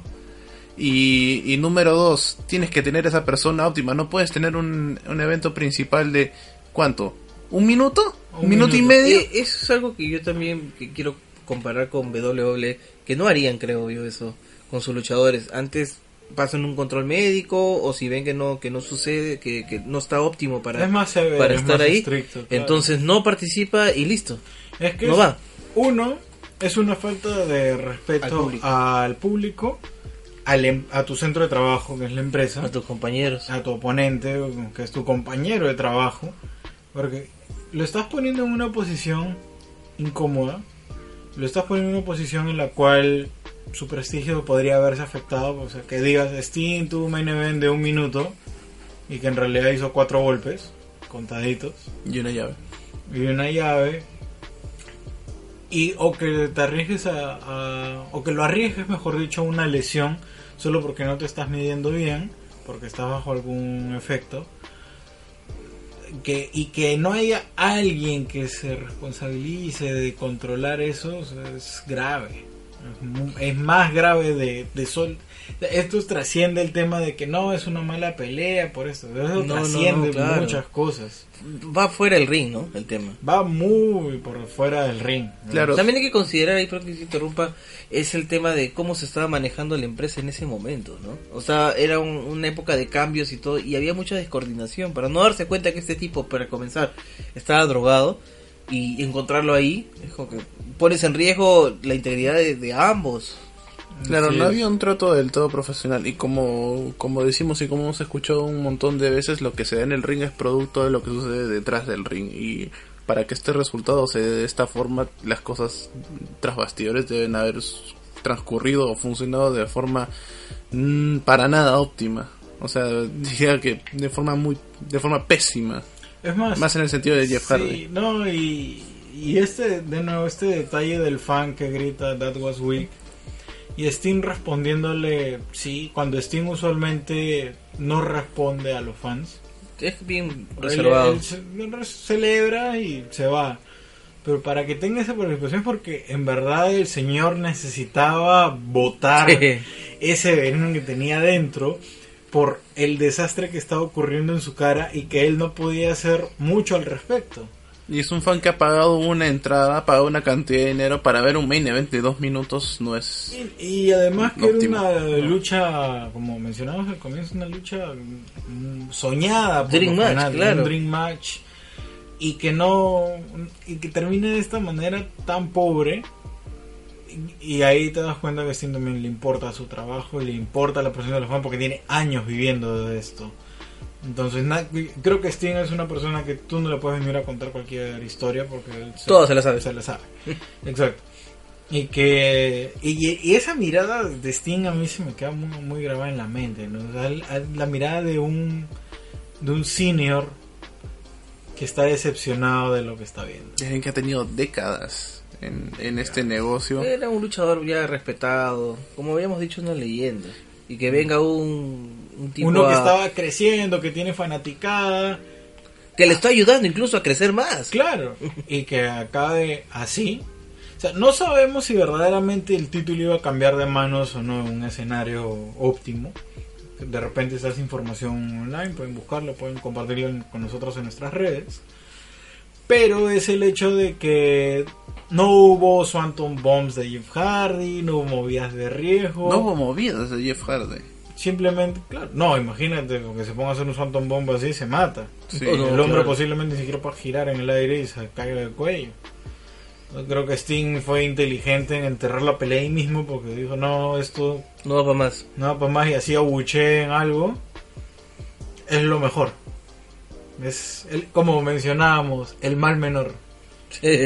Y, y número dos, tienes que tener esa persona óptima. No puedes tener un, un evento principal de ¿cuánto? ¿Un minuto? ¿Un, Un minuto, y medio? Eh, eso es algo que yo también que quiero comparar con WWE, que no harían, creo yo, eso con sus luchadores. Antes pasan un control médico o si ven que no que no sucede, que, que no está óptimo para, Es más severo, para es estar más ahí, estricto, claro. entonces no participa y listo. Es que No es- va. uno es una falta de Al respeto público. al público, al em- a tu centro de trabajo, que es la empresa. A tus compañeros. a tu oponente, que es tu compañero de trabajo, porque lo estás poniendo en una posición incómoda, lo estás poniendo en una posición en la cual su prestigio podría haberse afectado, o sea, que digas, Steam tuvo un main event de un minuto y que en realidad hizo cuatro golpes, contaditos, Y una llave. y una llave, y o que te arriesgues a, a- o que lo arriesgues, mejor dicho, a una lesión, solo porque no te estás midiendo bien, porque estás bajo algún efecto, que, y que no haya alguien que se responsabilice de controlar eso, o sea, es grave. Es más grave de, de sol. Esto trasciende el tema de que no es una mala pelea por esto. Eso No, no, no, trasciende claro. muchas cosas. Va fuera el ring, ¿no? El tema. Va muy por fuera del ring. ¿no? Claro. También hay que considerar, ahí perdón que se interrumpa, es el tema de cómo se estaba manejando la empresa en ese momento, ¿no? O sea, era un- una época de cambios y todo, y había mucha descoordinación. Para no darse cuenta que este tipo, para comenzar, estaba drogado y encontrarlo ahí, es como que pones en riesgo la integridad de, de ambos. Claro, Así no había un trato del todo profesional y como, como decimos y como hemos escuchado un montón de veces, lo que se da en el ring es producto de lo que sucede detrás del ring y para que este resultado se dé de esta forma, las cosas tras bastidores deben haber transcurrido o funcionado de forma mm, para nada óptima. O sea, *laughs* diría que de forma muy, de forma pésima. Es más, Más en el sentido de Jeff sí, Hardy. no, y, y este, de nuevo, este detalle del fan que grita That was weak. Y Sting respondiéndole, sí, cuando Sting usualmente no responde a los fans. Es bien reservado. él ce- él celebra y se va. Pero para que tenga esa participación es porque en verdad el señor necesitaba votar Sí. ese veneno que tenía dentro por el desastre que estaba ocurriendo en su cara y que él no podía hacer mucho al respecto. Y es un fan que ha pagado una entrada, ha pagado una cantidad de dinero para ver un main event de dos minutos, no es... Y, y además que Óptimo. era una lucha, como mencionamos al comienzo, una lucha mm, soñada por Dream match, claro. un dream match y que no y que termine de esta manera tan pobre y, ahí te das cuenta que también le importa su trabajo y le importa la presión de los fans porque tiene años viviendo de esto. Entonces, na- creo que Sting es una persona que tú no le puedes venir a contar cualquier historia porque él Todo se la sabe. Se la sabe. Exacto. Y que y, y esa mirada de Sting a mí se me queda muy, muy grabada en la mente, ¿no? O sea, la, la mirada de un de un senior que está decepcionado de lo que está viendo. Dicen que ha tenido décadas en, en este negocio. Era un luchador ya respetado, como habíamos dicho, una leyenda. Y que venga un, un tipo Uno que a- estaba creciendo, que tiene fanaticada, que le está ayudando incluso a crecer más. claro, y que acabe así. O sea, no sabemos si verdaderamente el título iba a cambiar de manos o no en un escenario óptimo. De repente esa es información online, pueden buscarlo, pueden compartirlo en- con nosotros en nuestras redes. Pero es el hecho de que no hubo Swanton Bombs de Jeff Hardy, no hubo movidas de riesgo. No hubo movidas de Jeff Hardy. Simplemente, claro, no, imagínate que se ponga a hacer un Swanton Bomb así, se mata. Sí. No. el hombre claro. posiblemente ni siquiera pueda girar en el aire y se caiga del cuello. Creo que Sting fue inteligente en enterrar la pelea ahí mismo porque dijo, no, esto No va para más. no va para más y así abuché en algo. Es lo mejor. Es, el, como mencionábamos, el mal menor.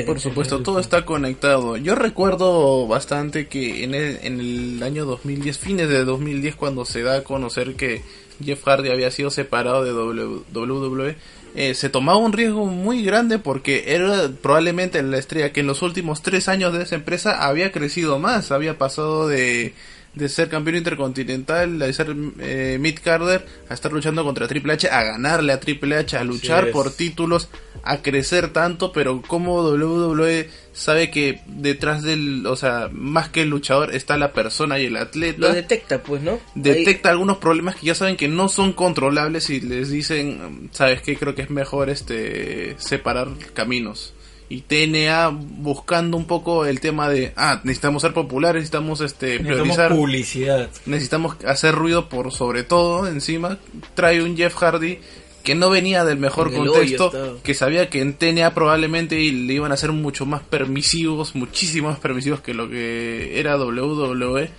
Por supuesto, todo está conectado. Yo recuerdo bastante que en el, en el año 2010, fines de 2010, cuando se da a conocer que Jeff Hardy había sido separado de W- WWE, eh, se tomaba un riesgo muy grande porque era probablemente la estrella que en los últimos tres años de esa empresa había crecido más, había pasado de, de ser campeón intercontinental, de ser eh, mid Carter, a estar luchando contra Triple H, a ganarle a Triple H, a luchar por títulos, a crecer tanto, pero como WWE sabe que detrás del, o sea, más que el luchador está la persona y el atleta Lo detecta, pues, ¿no? Ahí- detecta algunos problemas que ya saben que no son controlables y les dicen, sabes qué, creo que es mejor este separar caminos. Y TNA buscando un poco el tema de, ah, necesitamos ser populares, necesitamos este Necesitamos priorizar, publicidad. necesitamos hacer ruido por sobre todo encima, trae un Jeff Hardy que no venía del mejor contexto, que sabía que en TNA probablemente le iban a ser mucho más permisivos, muchísimo más permisivos que lo que era WWE.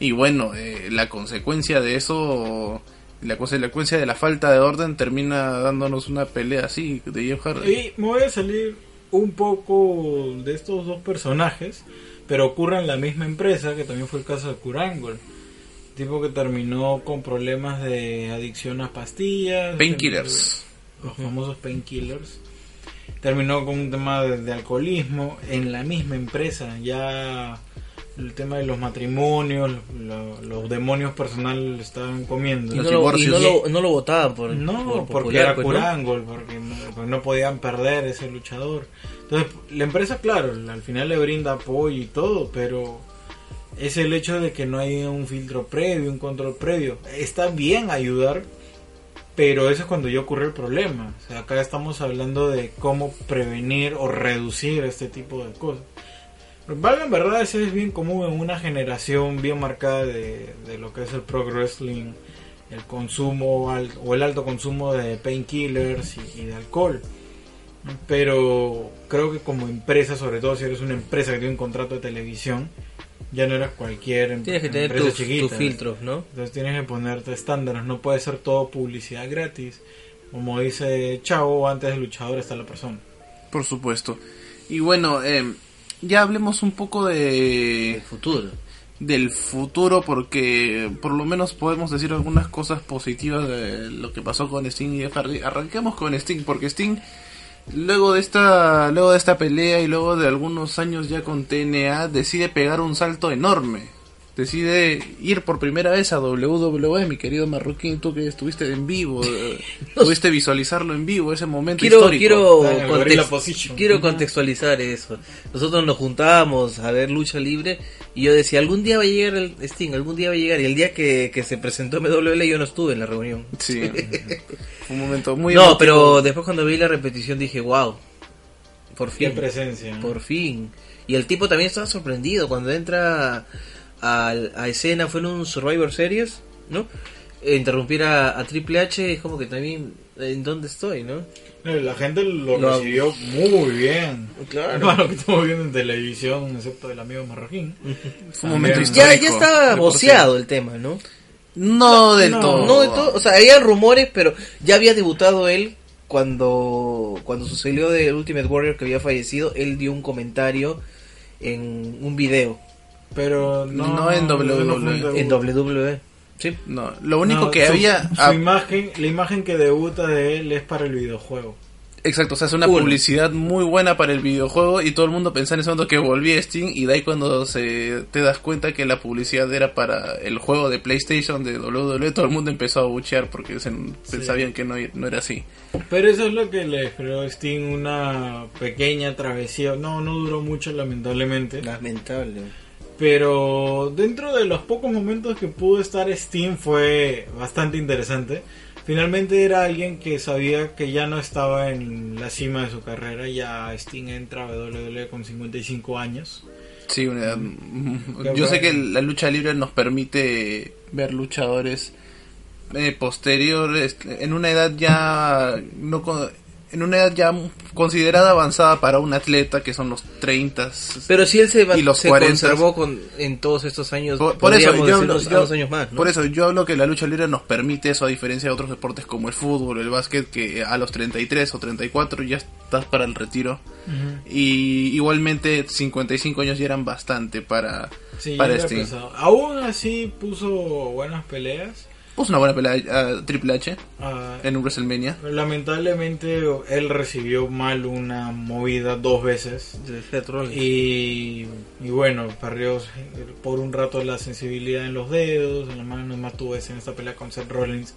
Y bueno, eh, la consecuencia de eso, la consecuencia de la falta de orden termina dándonos una pelea así de Jeff Hardy. Y me voy a salir un poco de estos dos personajes, pero ocurre en la misma empresa, que también fue el caso de Kurangol. Tipo que terminó con problemas de adicción a pastillas. Painkillers. Los famosos painkillers. Terminó con un tema de, de alcoholismo en la misma empresa. Ya el tema de los matrimonios, lo- los demonios personales le estaban comiendo. y los no, lo, y no, lo, no lo votaban por, No, por porque popular, era pues, ¿no? Kurangol, porque no, porque no podían perder ese luchador. Entonces, la empresa, claro, al final le brinda apoyo y todo, pero es el hecho de que no hay un filtro previo, un control previo. Está bien ayudar, pero eso es cuando ya ocurre el problema. O sea, acá estamos hablando de cómo prevenir o reducir este tipo de cosas. Valga en verdad, eso es bien común en una generación bien marcada de, de lo que es el pro wrestling, el consumo al- o el alto consumo de painkillers y, y de alcohol. Pero creo que como empresa, sobre todo si eres una empresa que tiene un contrato de televisión, ya no eres cualquier em- Tienes que tener empresa tus chiquita. tus filtros, ¿no? Entonces tienes que ponerte estándares, no puede ser todo publicidad gratis. Como dice Chavo, antes del luchador está la persona. Por supuesto. Y bueno, eh, ya hablemos un poco El de futuro. del futuro porque por lo menos podemos decir algunas cosas positivas de lo que pasó con Sting y Jeff Hardy. Arranquemos con Sting porque Sting luego de esta luego de esta pelea y luego de algunos años ya con TNA decide pegar un salto enorme. Decide ir por primera vez a WWE, mi querido Marroquín, tú que estuviste en vivo, *laughs* pudiste visualizarlo en vivo, ese momento Quiero, histórico. quiero, context- quiero contextualizar eso. Nosotros nos juntábamos a ver lucha libre y yo decía, algún día va a llegar el Sting, algún día va a llegar. Y el día que, que se presentó MWL yo no estuve en la reunión. Sí, *laughs* fue un momento muy no, emotivo. pero después cuando vi la repetición dije, wow, por Qué fin, presencia. ¿no? por fin. Y el tipo también estaba sorprendido cuando entra a, a escena, fue en un Survivor Series, ¿no? E interrumpir a, a Triple H es como que también, ¿en dónde estoy, no? La gente lo, Lo- recibió muy bien. Claro. Para lo que estamos viendo en televisión, excepto el amigo marroquín. *laughs* Fue un momento. Ya, ya estaba de por voceado el tema, ¿no? No del No. todo. No de todo, o sea, había rumores, pero ya había debutado él cuando cuando sucedió del Ultimate Warrior que había fallecido, él dio un comentario en un video Pero no, No en WWE. en WWE. Sí. No, lo único No, que su- había... Su ah, imagen, la imagen que debuta de él es para el videojuego. Exacto, o sea, es una publicidad muy buena para el videojuego y todo el mundo pensaba en ese momento que volvía Steam y de ahí cuando se te das cuenta que la publicidad era para el juego de PlayStation de WWE, todo el mundo empezó a buchear porque se, pensaban que no, no era así. Pero eso es lo que le creó a Steam una pequeña travesía. No, no duró mucho lamentablemente. Lamentable. Pero dentro de los pocos momentos que pudo estar Steam fue bastante interesante. Finalmente era alguien que sabía que ya no estaba en la cima de su carrera. Ya Steam entra a WWE con 55 años. Sí, una- Qué yo sé que la lucha libre nos permite ver luchadores eh, posteriores en una edad ya no con- en una edad ya considerada avanzada para un atleta que son los 30 Pero si él se, va- Y los se 40. conservó con, en todos estos años, Por, por eso yo hablo, yo- años más, ¿no? por eso yo hablo que la lucha libre nos permite eso a diferencia de otros deportes como el fútbol, el básquet que a los 33 o 34 ya estás para el retiro y igualmente 55 años ya eran bastante para Sí, para pesado. Aún así puso buenas peleas. Puso una buena pelea a Triple H Ah, en un WrestleMania. lamentablemente él recibió mal una movida dos veces. De Seth Rollins. Y, y bueno, perdió por un rato la sensibilidad en los dedos, en las manos, más tuvo ese en esta pelea con Seth Rollins,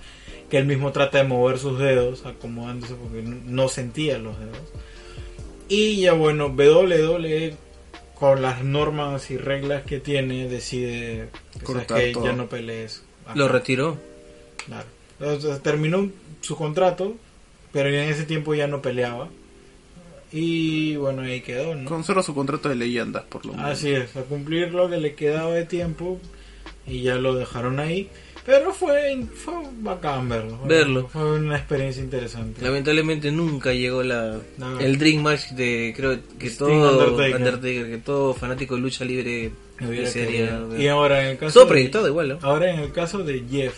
que él mismo trata de mover sus dedos, acomodándose porque no, sentía los dedos. Y ya bueno, WWE con las normas y reglas que tiene decide todo. ya no pelees. acá". Lo retiró. Claro. Entonces, terminó su contrato, pero en ese tiempo ya no peleaba. Y bueno, ahí quedó, ¿no? Conserva su contrato de leyendas, por lo menos. Así es, a cumplir lo que le quedaba de tiempo y ya lo dejaron ahí. Pero fue, fue bacán verlo. Fue- Verlo. Fue una experiencia interesante. Lamentablemente nunca llegó la No. el Dream Match de creo que Sting todo Undertaker. Undertaker, que todo fanático de lucha libre ver. Y ahora en el caso todo de- proyectado igual, ¿no? ahora en el caso de Jeff,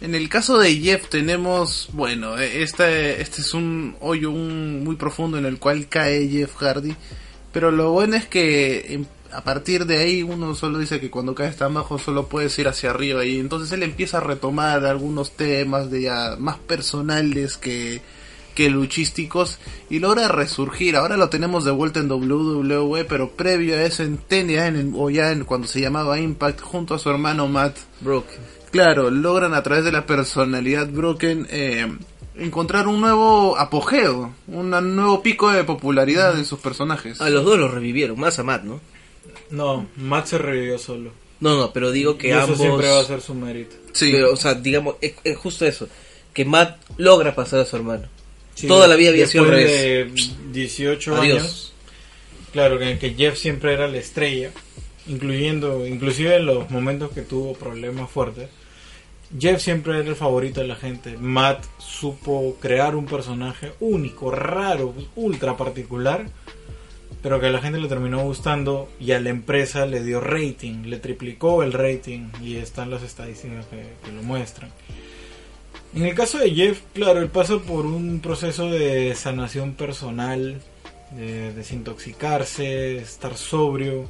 En el caso de Jeff tenemos, bueno, este, este es un hoyo un- muy profundo en el cual cae Jeff Hardy, pero lo bueno es que em, a partir de ahí uno solo dice que cuando caes tan bajo solo puedes ir hacia arriba y entonces él empieza a retomar algunos temas de ya más personales que, que luchísticos y logra resurgir. Ahora lo tenemos de vuelta en WWE, pero previo a eso en TNA en o ya en, cuando se llamaba Impact junto a su hermano Matt. Broken. Claro, logran a través de la personalidad Broken eh, encontrar un nuevo apogeo, un nuevo pico de popularidad de sus personajes. A los dos los revivieron, más a Matt, ¿no? no, Matt se revivió solo. No, no, pero digo que y eso ambos siempre va a ser su mérito. Sí, pero, o sea, digamos, es, es justo eso, que Matt logra pasar a su hermano. Sí, Toda la vida había sido al después revés. de 18 Adiós. años. Claro, que, que Jeff siempre era la estrella, incluyendo, inclusive en los momentos que tuvo problemas fuertes. Jeff siempre era el favorito de la gente. Matt supo crear un personaje único, raro, ultra particular, pero que a la gente le terminó gustando y a la empresa le dio rating, le triplicó el rating y están las estadísticas que, lo muestran. En el caso de Jeff, claro, él pasa por un proceso de sanación personal, de desintoxicarse, estar sobrio,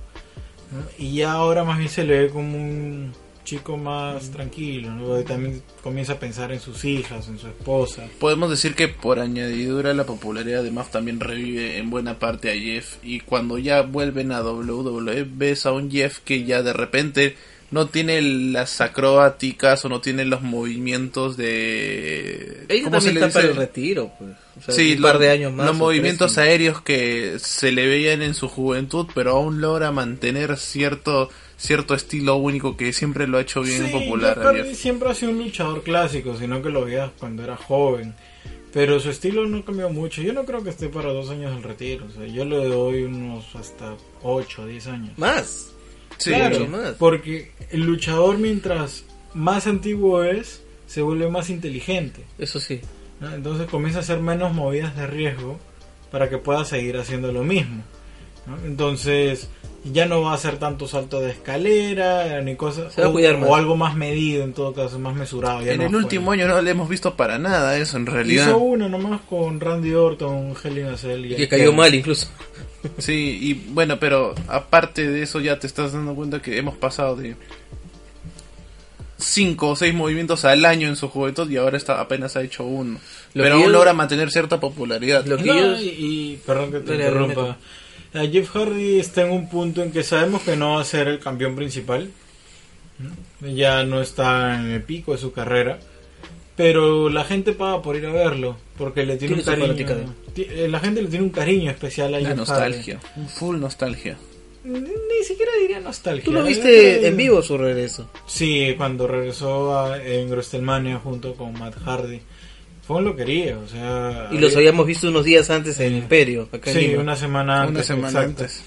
¿no? y ya ahora más bien se le ve como un chico más tranquilo, ¿no? también comienza a pensar en sus hijas, en su esposa. podemos decir que por añadidura la popularidad de Muff también revive en buena parte a Jeff y cuando ya vuelven a WWE ves a un Jeff que ya de repente no tiene las acrobáticas o no tiene los movimientos de... Ella ¿cómo se le está para dice? el retiro, pues. O sea, Sí, un par lo- de años más. los movimientos tres, aéreos que se le veían en su juventud, pero aún logra mantener cierto cierto estilo único que siempre lo ha hecho bien Sí, popular. Siempre ha sido un luchador clásico, sino que lo veías cuando era joven. Pero su estilo no cambió mucho. Yo no creo que esté para dos años del retiro. O sea, yo le doy unos hasta 8 o 10 años. Más. Sí, claro, más. porque el luchador mientras más antiguo es, se vuelve más inteligente. Eso sí. ¿no? Entonces comienza a hacer menos movidas de riesgo para que pueda seguir haciendo lo mismo. ¿no? Entonces ya no va a hacer tanto salto de escalera ni cosas Se va a o, cuidar más. o algo más medido en todo caso, más mesurado. ya en no el último año no le hemos visto para nada eso en realidad. hizo uno nomás con Randy Orton, Cell y que cayó Kevin. mal incluso. Sí, y bueno, pero aparte de eso ya te estás dando cuenta que hemos pasado de cinco o seis movimientos al año en su juventud y ahora está apenas ha hecho uno. Lo pero aún yo- logra mantener cierta popularidad. Lo que No, yo- y, y- perdón que te interrumpa. Eh, Jeff Hardy está en un punto en que sabemos que no va a ser el campeón principal. Ya no está en el pico de su carrera. Pero la gente paga por ir a verlo. Porque le tiene, Tiene un cariño. ti- eh, La gente le tiene un cariño especial a La Jeff nostalgia, un full nostalgia. Hardy. Ni, ni siquiera diría nostalgia. Tú lo viste en vivo su regreso. Sí, cuando regresó a, en WrestleMania junto con Matt Hardy. Fue un loquería, o sea... Y los había- habíamos visto unos días antes en Imperio, acá en Sí, Lima. una semana antes. Una semana exacto. antes.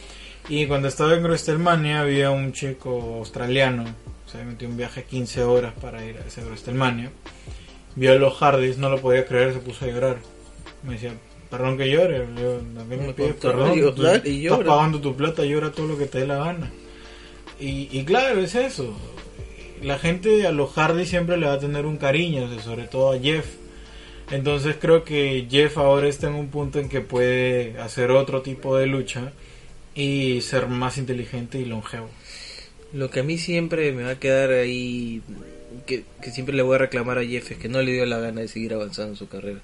Y cuando estaba en WrestleMania había un chico australiano, se metió un viaje 15 horas para ir a ese WrestleMania. Vio a los Hardys, no lo podía creer, se puso a llorar. Me decía, perdón que llore, yo, ¿a qué me No, pides perdón? digo, Tú y estás pagando tu plata, llora todo lo que te dé la gana. Y, y claro, es eso. La gente a los Hardy siempre le va a tener un cariño, o sea, sobre todo a Jeff. Entonces creo que Jeff ahora está en un punto en que puede hacer otro tipo de lucha y ser más inteligente y longevo. Lo que a mí siempre me va a quedar ahí, que, que siempre le voy a reclamar a Jeff, es que no le dio la gana de seguir avanzando en su carrera.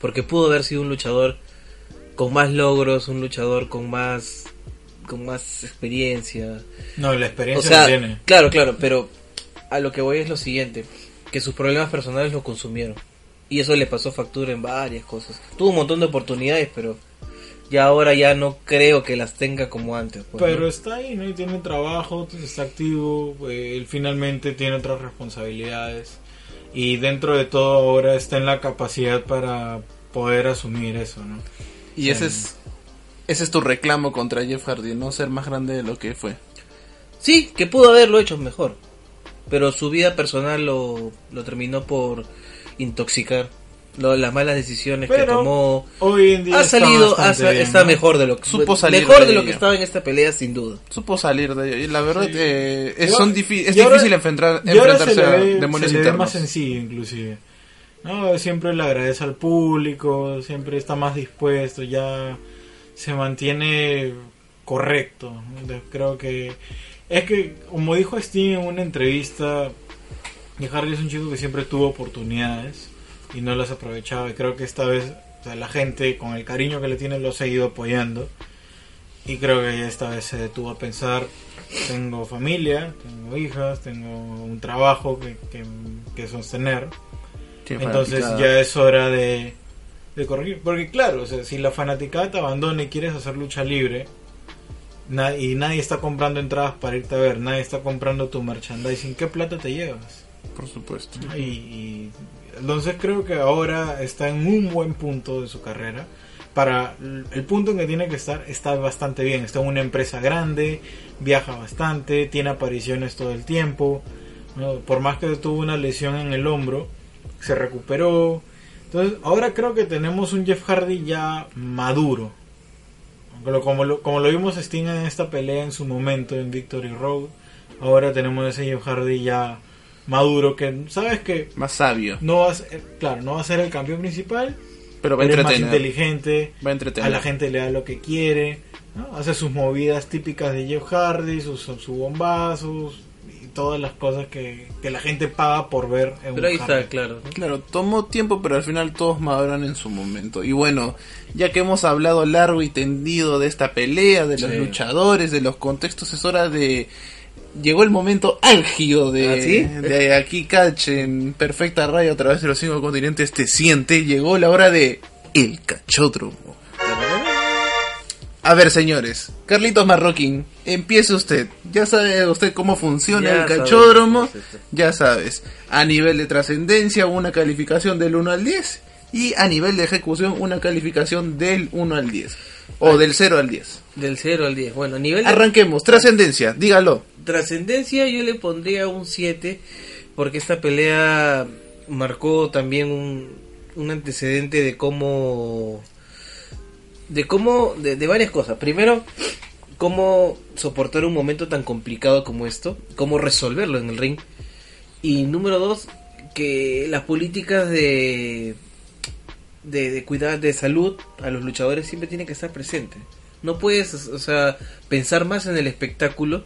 Porque pudo haber sido un luchador con más logros, un luchador con más con más experiencia. No, la O experiencia sea, la tiene. claro, claro, pero a lo que voy es lo siguiente, que sus problemas personales lo consumieron. Y eso le pasó factura en varias cosas. Tuvo un montón de oportunidades, pero ya ahora ya no creo que las tenga como antes. pues, Pero ¿no? está ahí, ¿no? Y tiene trabajo, está activo, eh, él finalmente tiene otras responsabilidades. Y dentro de todo ahora está en la capacidad para poder asumir eso, ¿no? Y ese es ese es tu reclamo contra Jeff Hardy, no ser más grande de lo que fue. Sí, que pudo haberlo hecho mejor. Pero su vida personal lo, lo terminó por intoxicar. Lo- las malas decisiones que Pero tomó. Hoy en día Ha está salido, ha bastante sa- bien, está ¿no? mejor de lo que Supo salir mejor de de lo que estaba en esta pelea sin duda. Supo salir de ello. Y la verdad Sí. eh, es, son ahora- difi- es ahora- difícil enfrentar, Y ahora se enfrentarse le ve, a demonios se internos. más sencillo inclusive. No, siempre le agradece al público, siempre está más dispuesto, ya se mantiene correcto. Creo que es que como dijo Steve en una entrevista, y Hardy es un chico que siempre tuvo oportunidades y no las aprovechaba y creo que esta vez o sea, la gente con el cariño que le tiene lo ha seguido apoyando y creo que ya esta vez se detuvo a pensar tengo familia, tengo hijas, tengo un trabajo que, que, que sostener. Entonces fanaticada. ya es hora de, de corregir. Porque claro, o sea, si la fanaticada te abandona y quieres hacer lucha libre na- y nadie está comprando entradas para irte a ver, nadie está comprando tu merchandising, ¿qué plata te llevas? Por supuesto. Y, entonces creo que ahora está en un buen punto de su carrera. Para el punto en que tiene que estar, está bastante bien. Está en una empresa grande, viaja bastante, tiene apariciones todo el tiempo. Por más que tuvo una lesión en el hombro, se recuperó. Entonces, ahora creo que tenemos un Jeff Hardy ya maduro. Como lo, como lo, vimos Sting en esta pelea en su momento en Victory Road, ahora tenemos ese Jeff Hardy ya maduro que sabes que Más sabio. no va a ser, claro, no va a ser el campeón principal, Pero va a es más entretener. inteligente, Va a entretener. a la gente le da lo que quiere, ¿no? hace sus movidas típicas de Jeff Hardy, sus, bombazos y todas las cosas que, que la gente paga por ver en Pero un ahí Hardy. está, claro. ¿no? Claro, tomó tiempo, pero al final todos maduran en su momento. Y bueno, ya que hemos hablado largo y tendido de esta pelea, de los Sí. luchadores, de los contextos, es hora de llegó el momento álgido de, ¿Ah, sí? de aquí Catch en perfecta radio a través de los cinco continentes te siente. Llegó la hora de El Cachódromo. A ver, señores, Carlitos Marroquín, empiece usted. Ya sabe usted cómo funciona Ya el cachódromo. Ya sabes, a nivel de trascendencia, una calificación del 1 al 10. Y a nivel de ejecución, una calificación del 1 al 10. O del 0 al 10. Del 0 al 10. Bueno, nivel de Arranquemos, trascendencia, dígalo. Trascendencia yo le pondría un 7 porque esta pelea marcó también un, un antecedente de cómo de cómo de, de varias cosas. Primero cómo soportar un momento tan complicado como esto cómo resolverlo en el ring. Y número dos que las políticas de de, de cuidar de salud a los luchadores siempre tienen que estar presentes. No puedes o sea pensar más en el espectáculo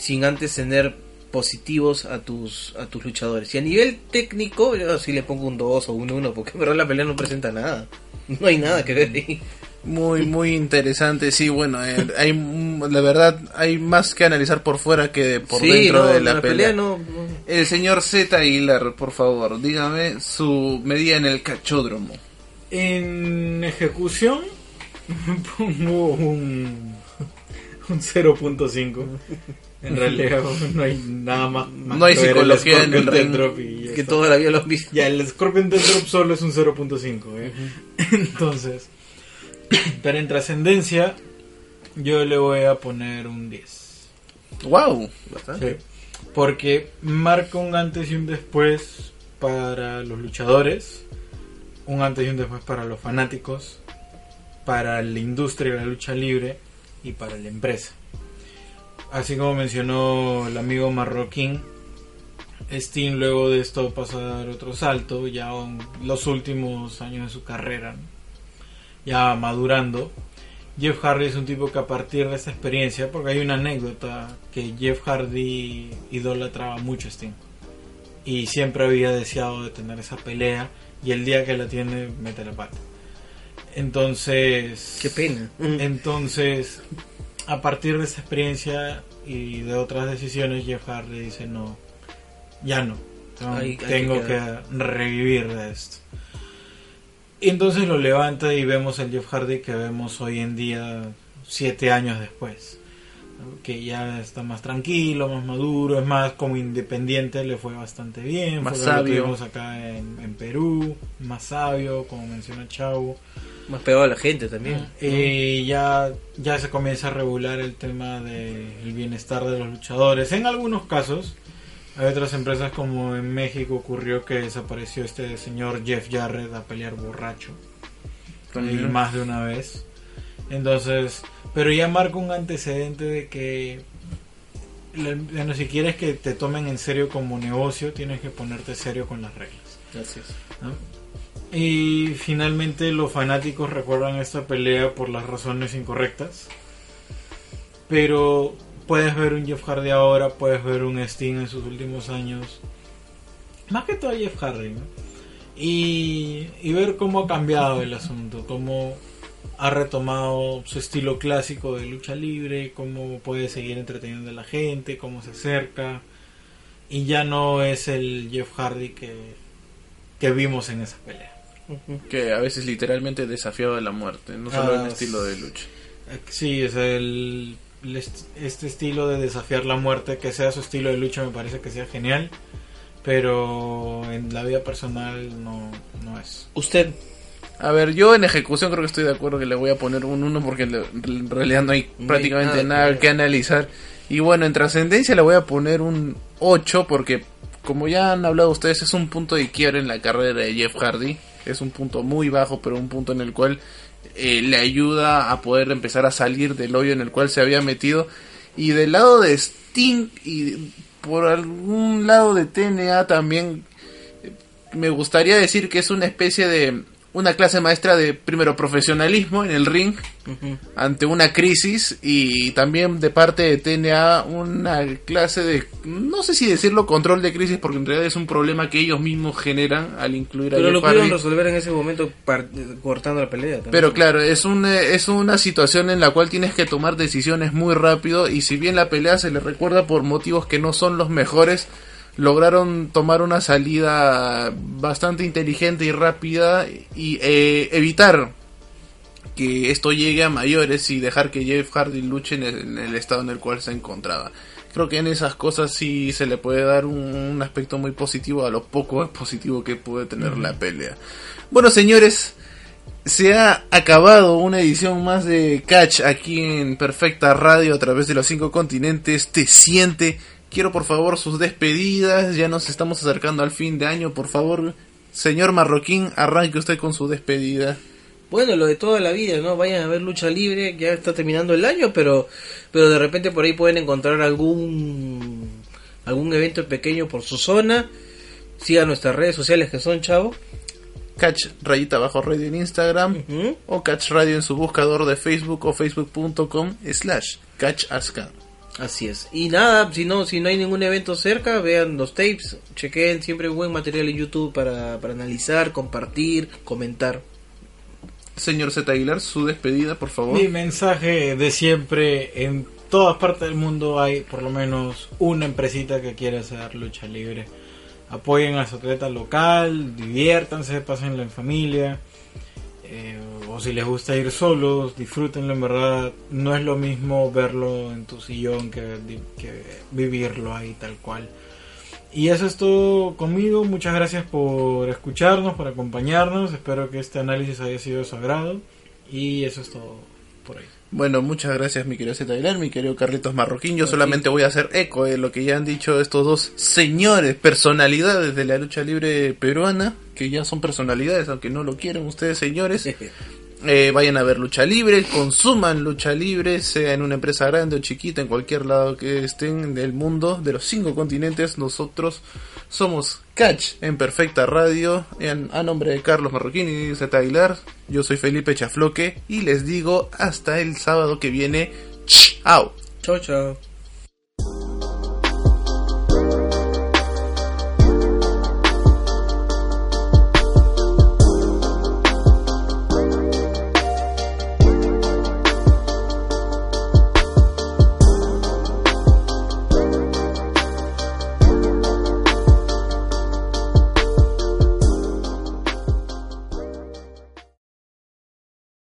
sin antes tener positivos a tus a tus luchadores. Y a nivel técnico, yo sí le pongo un 2 o un 1, porque *laughs* en verdad la pelea no presenta nada. No hay nada que ver ahí. Muy, muy interesante. Sí, bueno, eh, hay, mm, la verdad, hay más que analizar por fuera que por sí, dentro no, de la, pelea. no, no. El señor Z Aguilar, por favor, dígame su medida en el cachódromo. En ejecución *laughs* pongo un, un 0.5. En realidad *laughs* no hay nada más. más No hay psicología en ya que está. todavía lo han visto. Ya, el Scorpion Death Drop solo es un 0.5. ¿eh? *laughs* Entonces, *coughs* pero en trascendencia, yo le voy a poner un 10. ¡Wow! Sí. Porque marca un antes y un después para los luchadores, un antes y un después para los fanáticos, para la industria de la lucha libre y para la empresa. Así como mencionó el amigo Marroquín, Sting luego de esto pasa a dar otro salto, ya en los últimos años de su carrera, ¿no? ya madurando. Jeff Hardy es un tipo que a partir de esta experiencia, porque hay una anécdota que Jeff Hardy idolatraba mucho a Sting y siempre había deseado de tener esa pelea y el día que la tiene mete la pata. Entonces, Qué pena. entonces, a partir de esa experiencia y de otras decisiones, Jeff Hardy dice no, ya no, tengo, que revivir de esto. Y entonces lo levanta y vemos el Jeff Hardy que vemos hoy en día, siete años después. Que ya está más tranquilo, más maduro, es más como independiente, le fue bastante bien. Más lo sabio. tuvimos acá en, en Perú, más sabio, como menciona Chavo. Más pegado a la gente también. Y ya, ya se comienza a regular el tema del bienestar de los luchadores. En algunos casos, hay otras empresas como en México ocurrió que desapareció este señor Jeff Jarrett a pelear borracho. Y más de una vez. Entonces, pero ya marca un antecedente de que bueno, si quieres que te tomen en serio como negocio, tienes que ponerte serio con las reglas. Gracias. ¿no? Y finalmente los fanáticos recuerdan esta pelea por las razones incorrectas. Pero puedes ver un Jeff Hardy ahora, puedes ver un Sting en sus últimos años. Más que todo Jeff Hardy, ¿no? Y, y ver cómo ha cambiado el asunto, cómo ha retomado su estilo clásico de lucha libre, cómo puede seguir entreteniendo a la gente, cómo se acerca. Y ya no es el Jeff Hardy que, que vimos en esa pelea. Que a veces literalmente desafiaba la muerte, no solo Ah, en estilo de lucha. Sí, es el, el est- este estilo de desafiar la muerte, que sea su estilo de lucha, me parece que sea genial. Pero en la vida personal no, no es. Usted, A ver, yo en ejecución creo que estoy de acuerdo que le voy a poner un 1 porque le- en realidad no hay No hay prácticamente nada nada, que que analizar. Y bueno, en trascendencia le voy a poner un 8 porque como ya han hablado ustedes es un punto de quiebre en la carrera de Jeff Hardy. Es un punto muy bajo pero un punto en el cual eh, le ayuda a poder empezar a salir del hoyo en el cual se había metido. Y del lado de Sting y por algún lado de TNA también me gustaría decir que es una especie de una clase maestra de primero profesionalismo en el ring ante una crisis y también de parte de TNA una clase de no sé si decirlo control de crisis porque en realidad es un problema que ellos mismos generan al incluir a Pero lo pudieron resolver en ese momento cortando la pelea. también. Pero claro, es un, eh, es una situación en la cual tienes que tomar decisiones muy rápido y si bien la pelea se le recuerda por motivos que no son los mejores, lograron tomar una salida bastante inteligente y rápida y eh, evitar que esto llegue a mayores y dejar que Jeff Hardy luche en el, en el estado en el cual se encontraba. Creo que en esas cosas sí se le puede dar un, un aspecto muy positivo a lo poco *laughs* positivo que puede tener la pelea. Bueno, señores, se ha acabado una edición más de Catch aquí en Perfecta Radio a través de los cinco continentes. Te siente. Quiero por favor sus despedidas. Ya nos estamos acercando al fin de año. Por favor, señor Marroquín, arranque usted con su despedida. Bueno, lo de toda la vida, ¿no? Vayan a ver lucha libre, ya está terminando el año, pero pero de repente por ahí pueden encontrar algún algún evento pequeño por su zona. Sigan nuestras redes sociales que son chavo. Catch rayita bajo radio en Instagram o Catch Radio en su buscador de Facebook o facebook.com slash Catch Aska. Así es. Y nada, si no si no hay ningún evento cerca, vean los tapes, chequen siempre buen material en YouTube para, para analizar, compartir, comentar. Señor Z Aguilar, su despedida, por favor. Mi mensaje de siempre, en todas partes del mundo hay por lo menos una empresita que quiere hacer lucha libre. Apoyen a su atleta local, diviértanse, pásenlo en familia. eh, o si les gusta ir solos, disfrútenlo en verdad. No es lo mismo verlo en tu sillón que, que vivirlo ahí tal cual. Y eso es todo conmigo. Muchas gracias por escucharnos, por acompañarnos. Espero que este análisis haya sido de su agrado. Y eso es todo por ahí. Bueno, muchas gracias mi querido Z Aguilar, mi querido Carlitos Marroquín. Yo solamente voy a hacer eco de lo que ya han dicho estos dos señores, personalidades de la lucha libre peruana, que ya son personalidades, aunque no lo quieren ustedes señores. *laughs* Eh, vayan a ver lucha libre, consuman lucha libre, sea en una empresa grande o chiquita, en cualquier lado que estén del mundo, de los cinco continentes, nosotros somos Catch en Perfecta Radio, en- a nombre de Carlos Marroquín y Z Aguilar, yo soy Felipe Chafloque y les digo hasta el sábado que viene, chao. Chao, chao.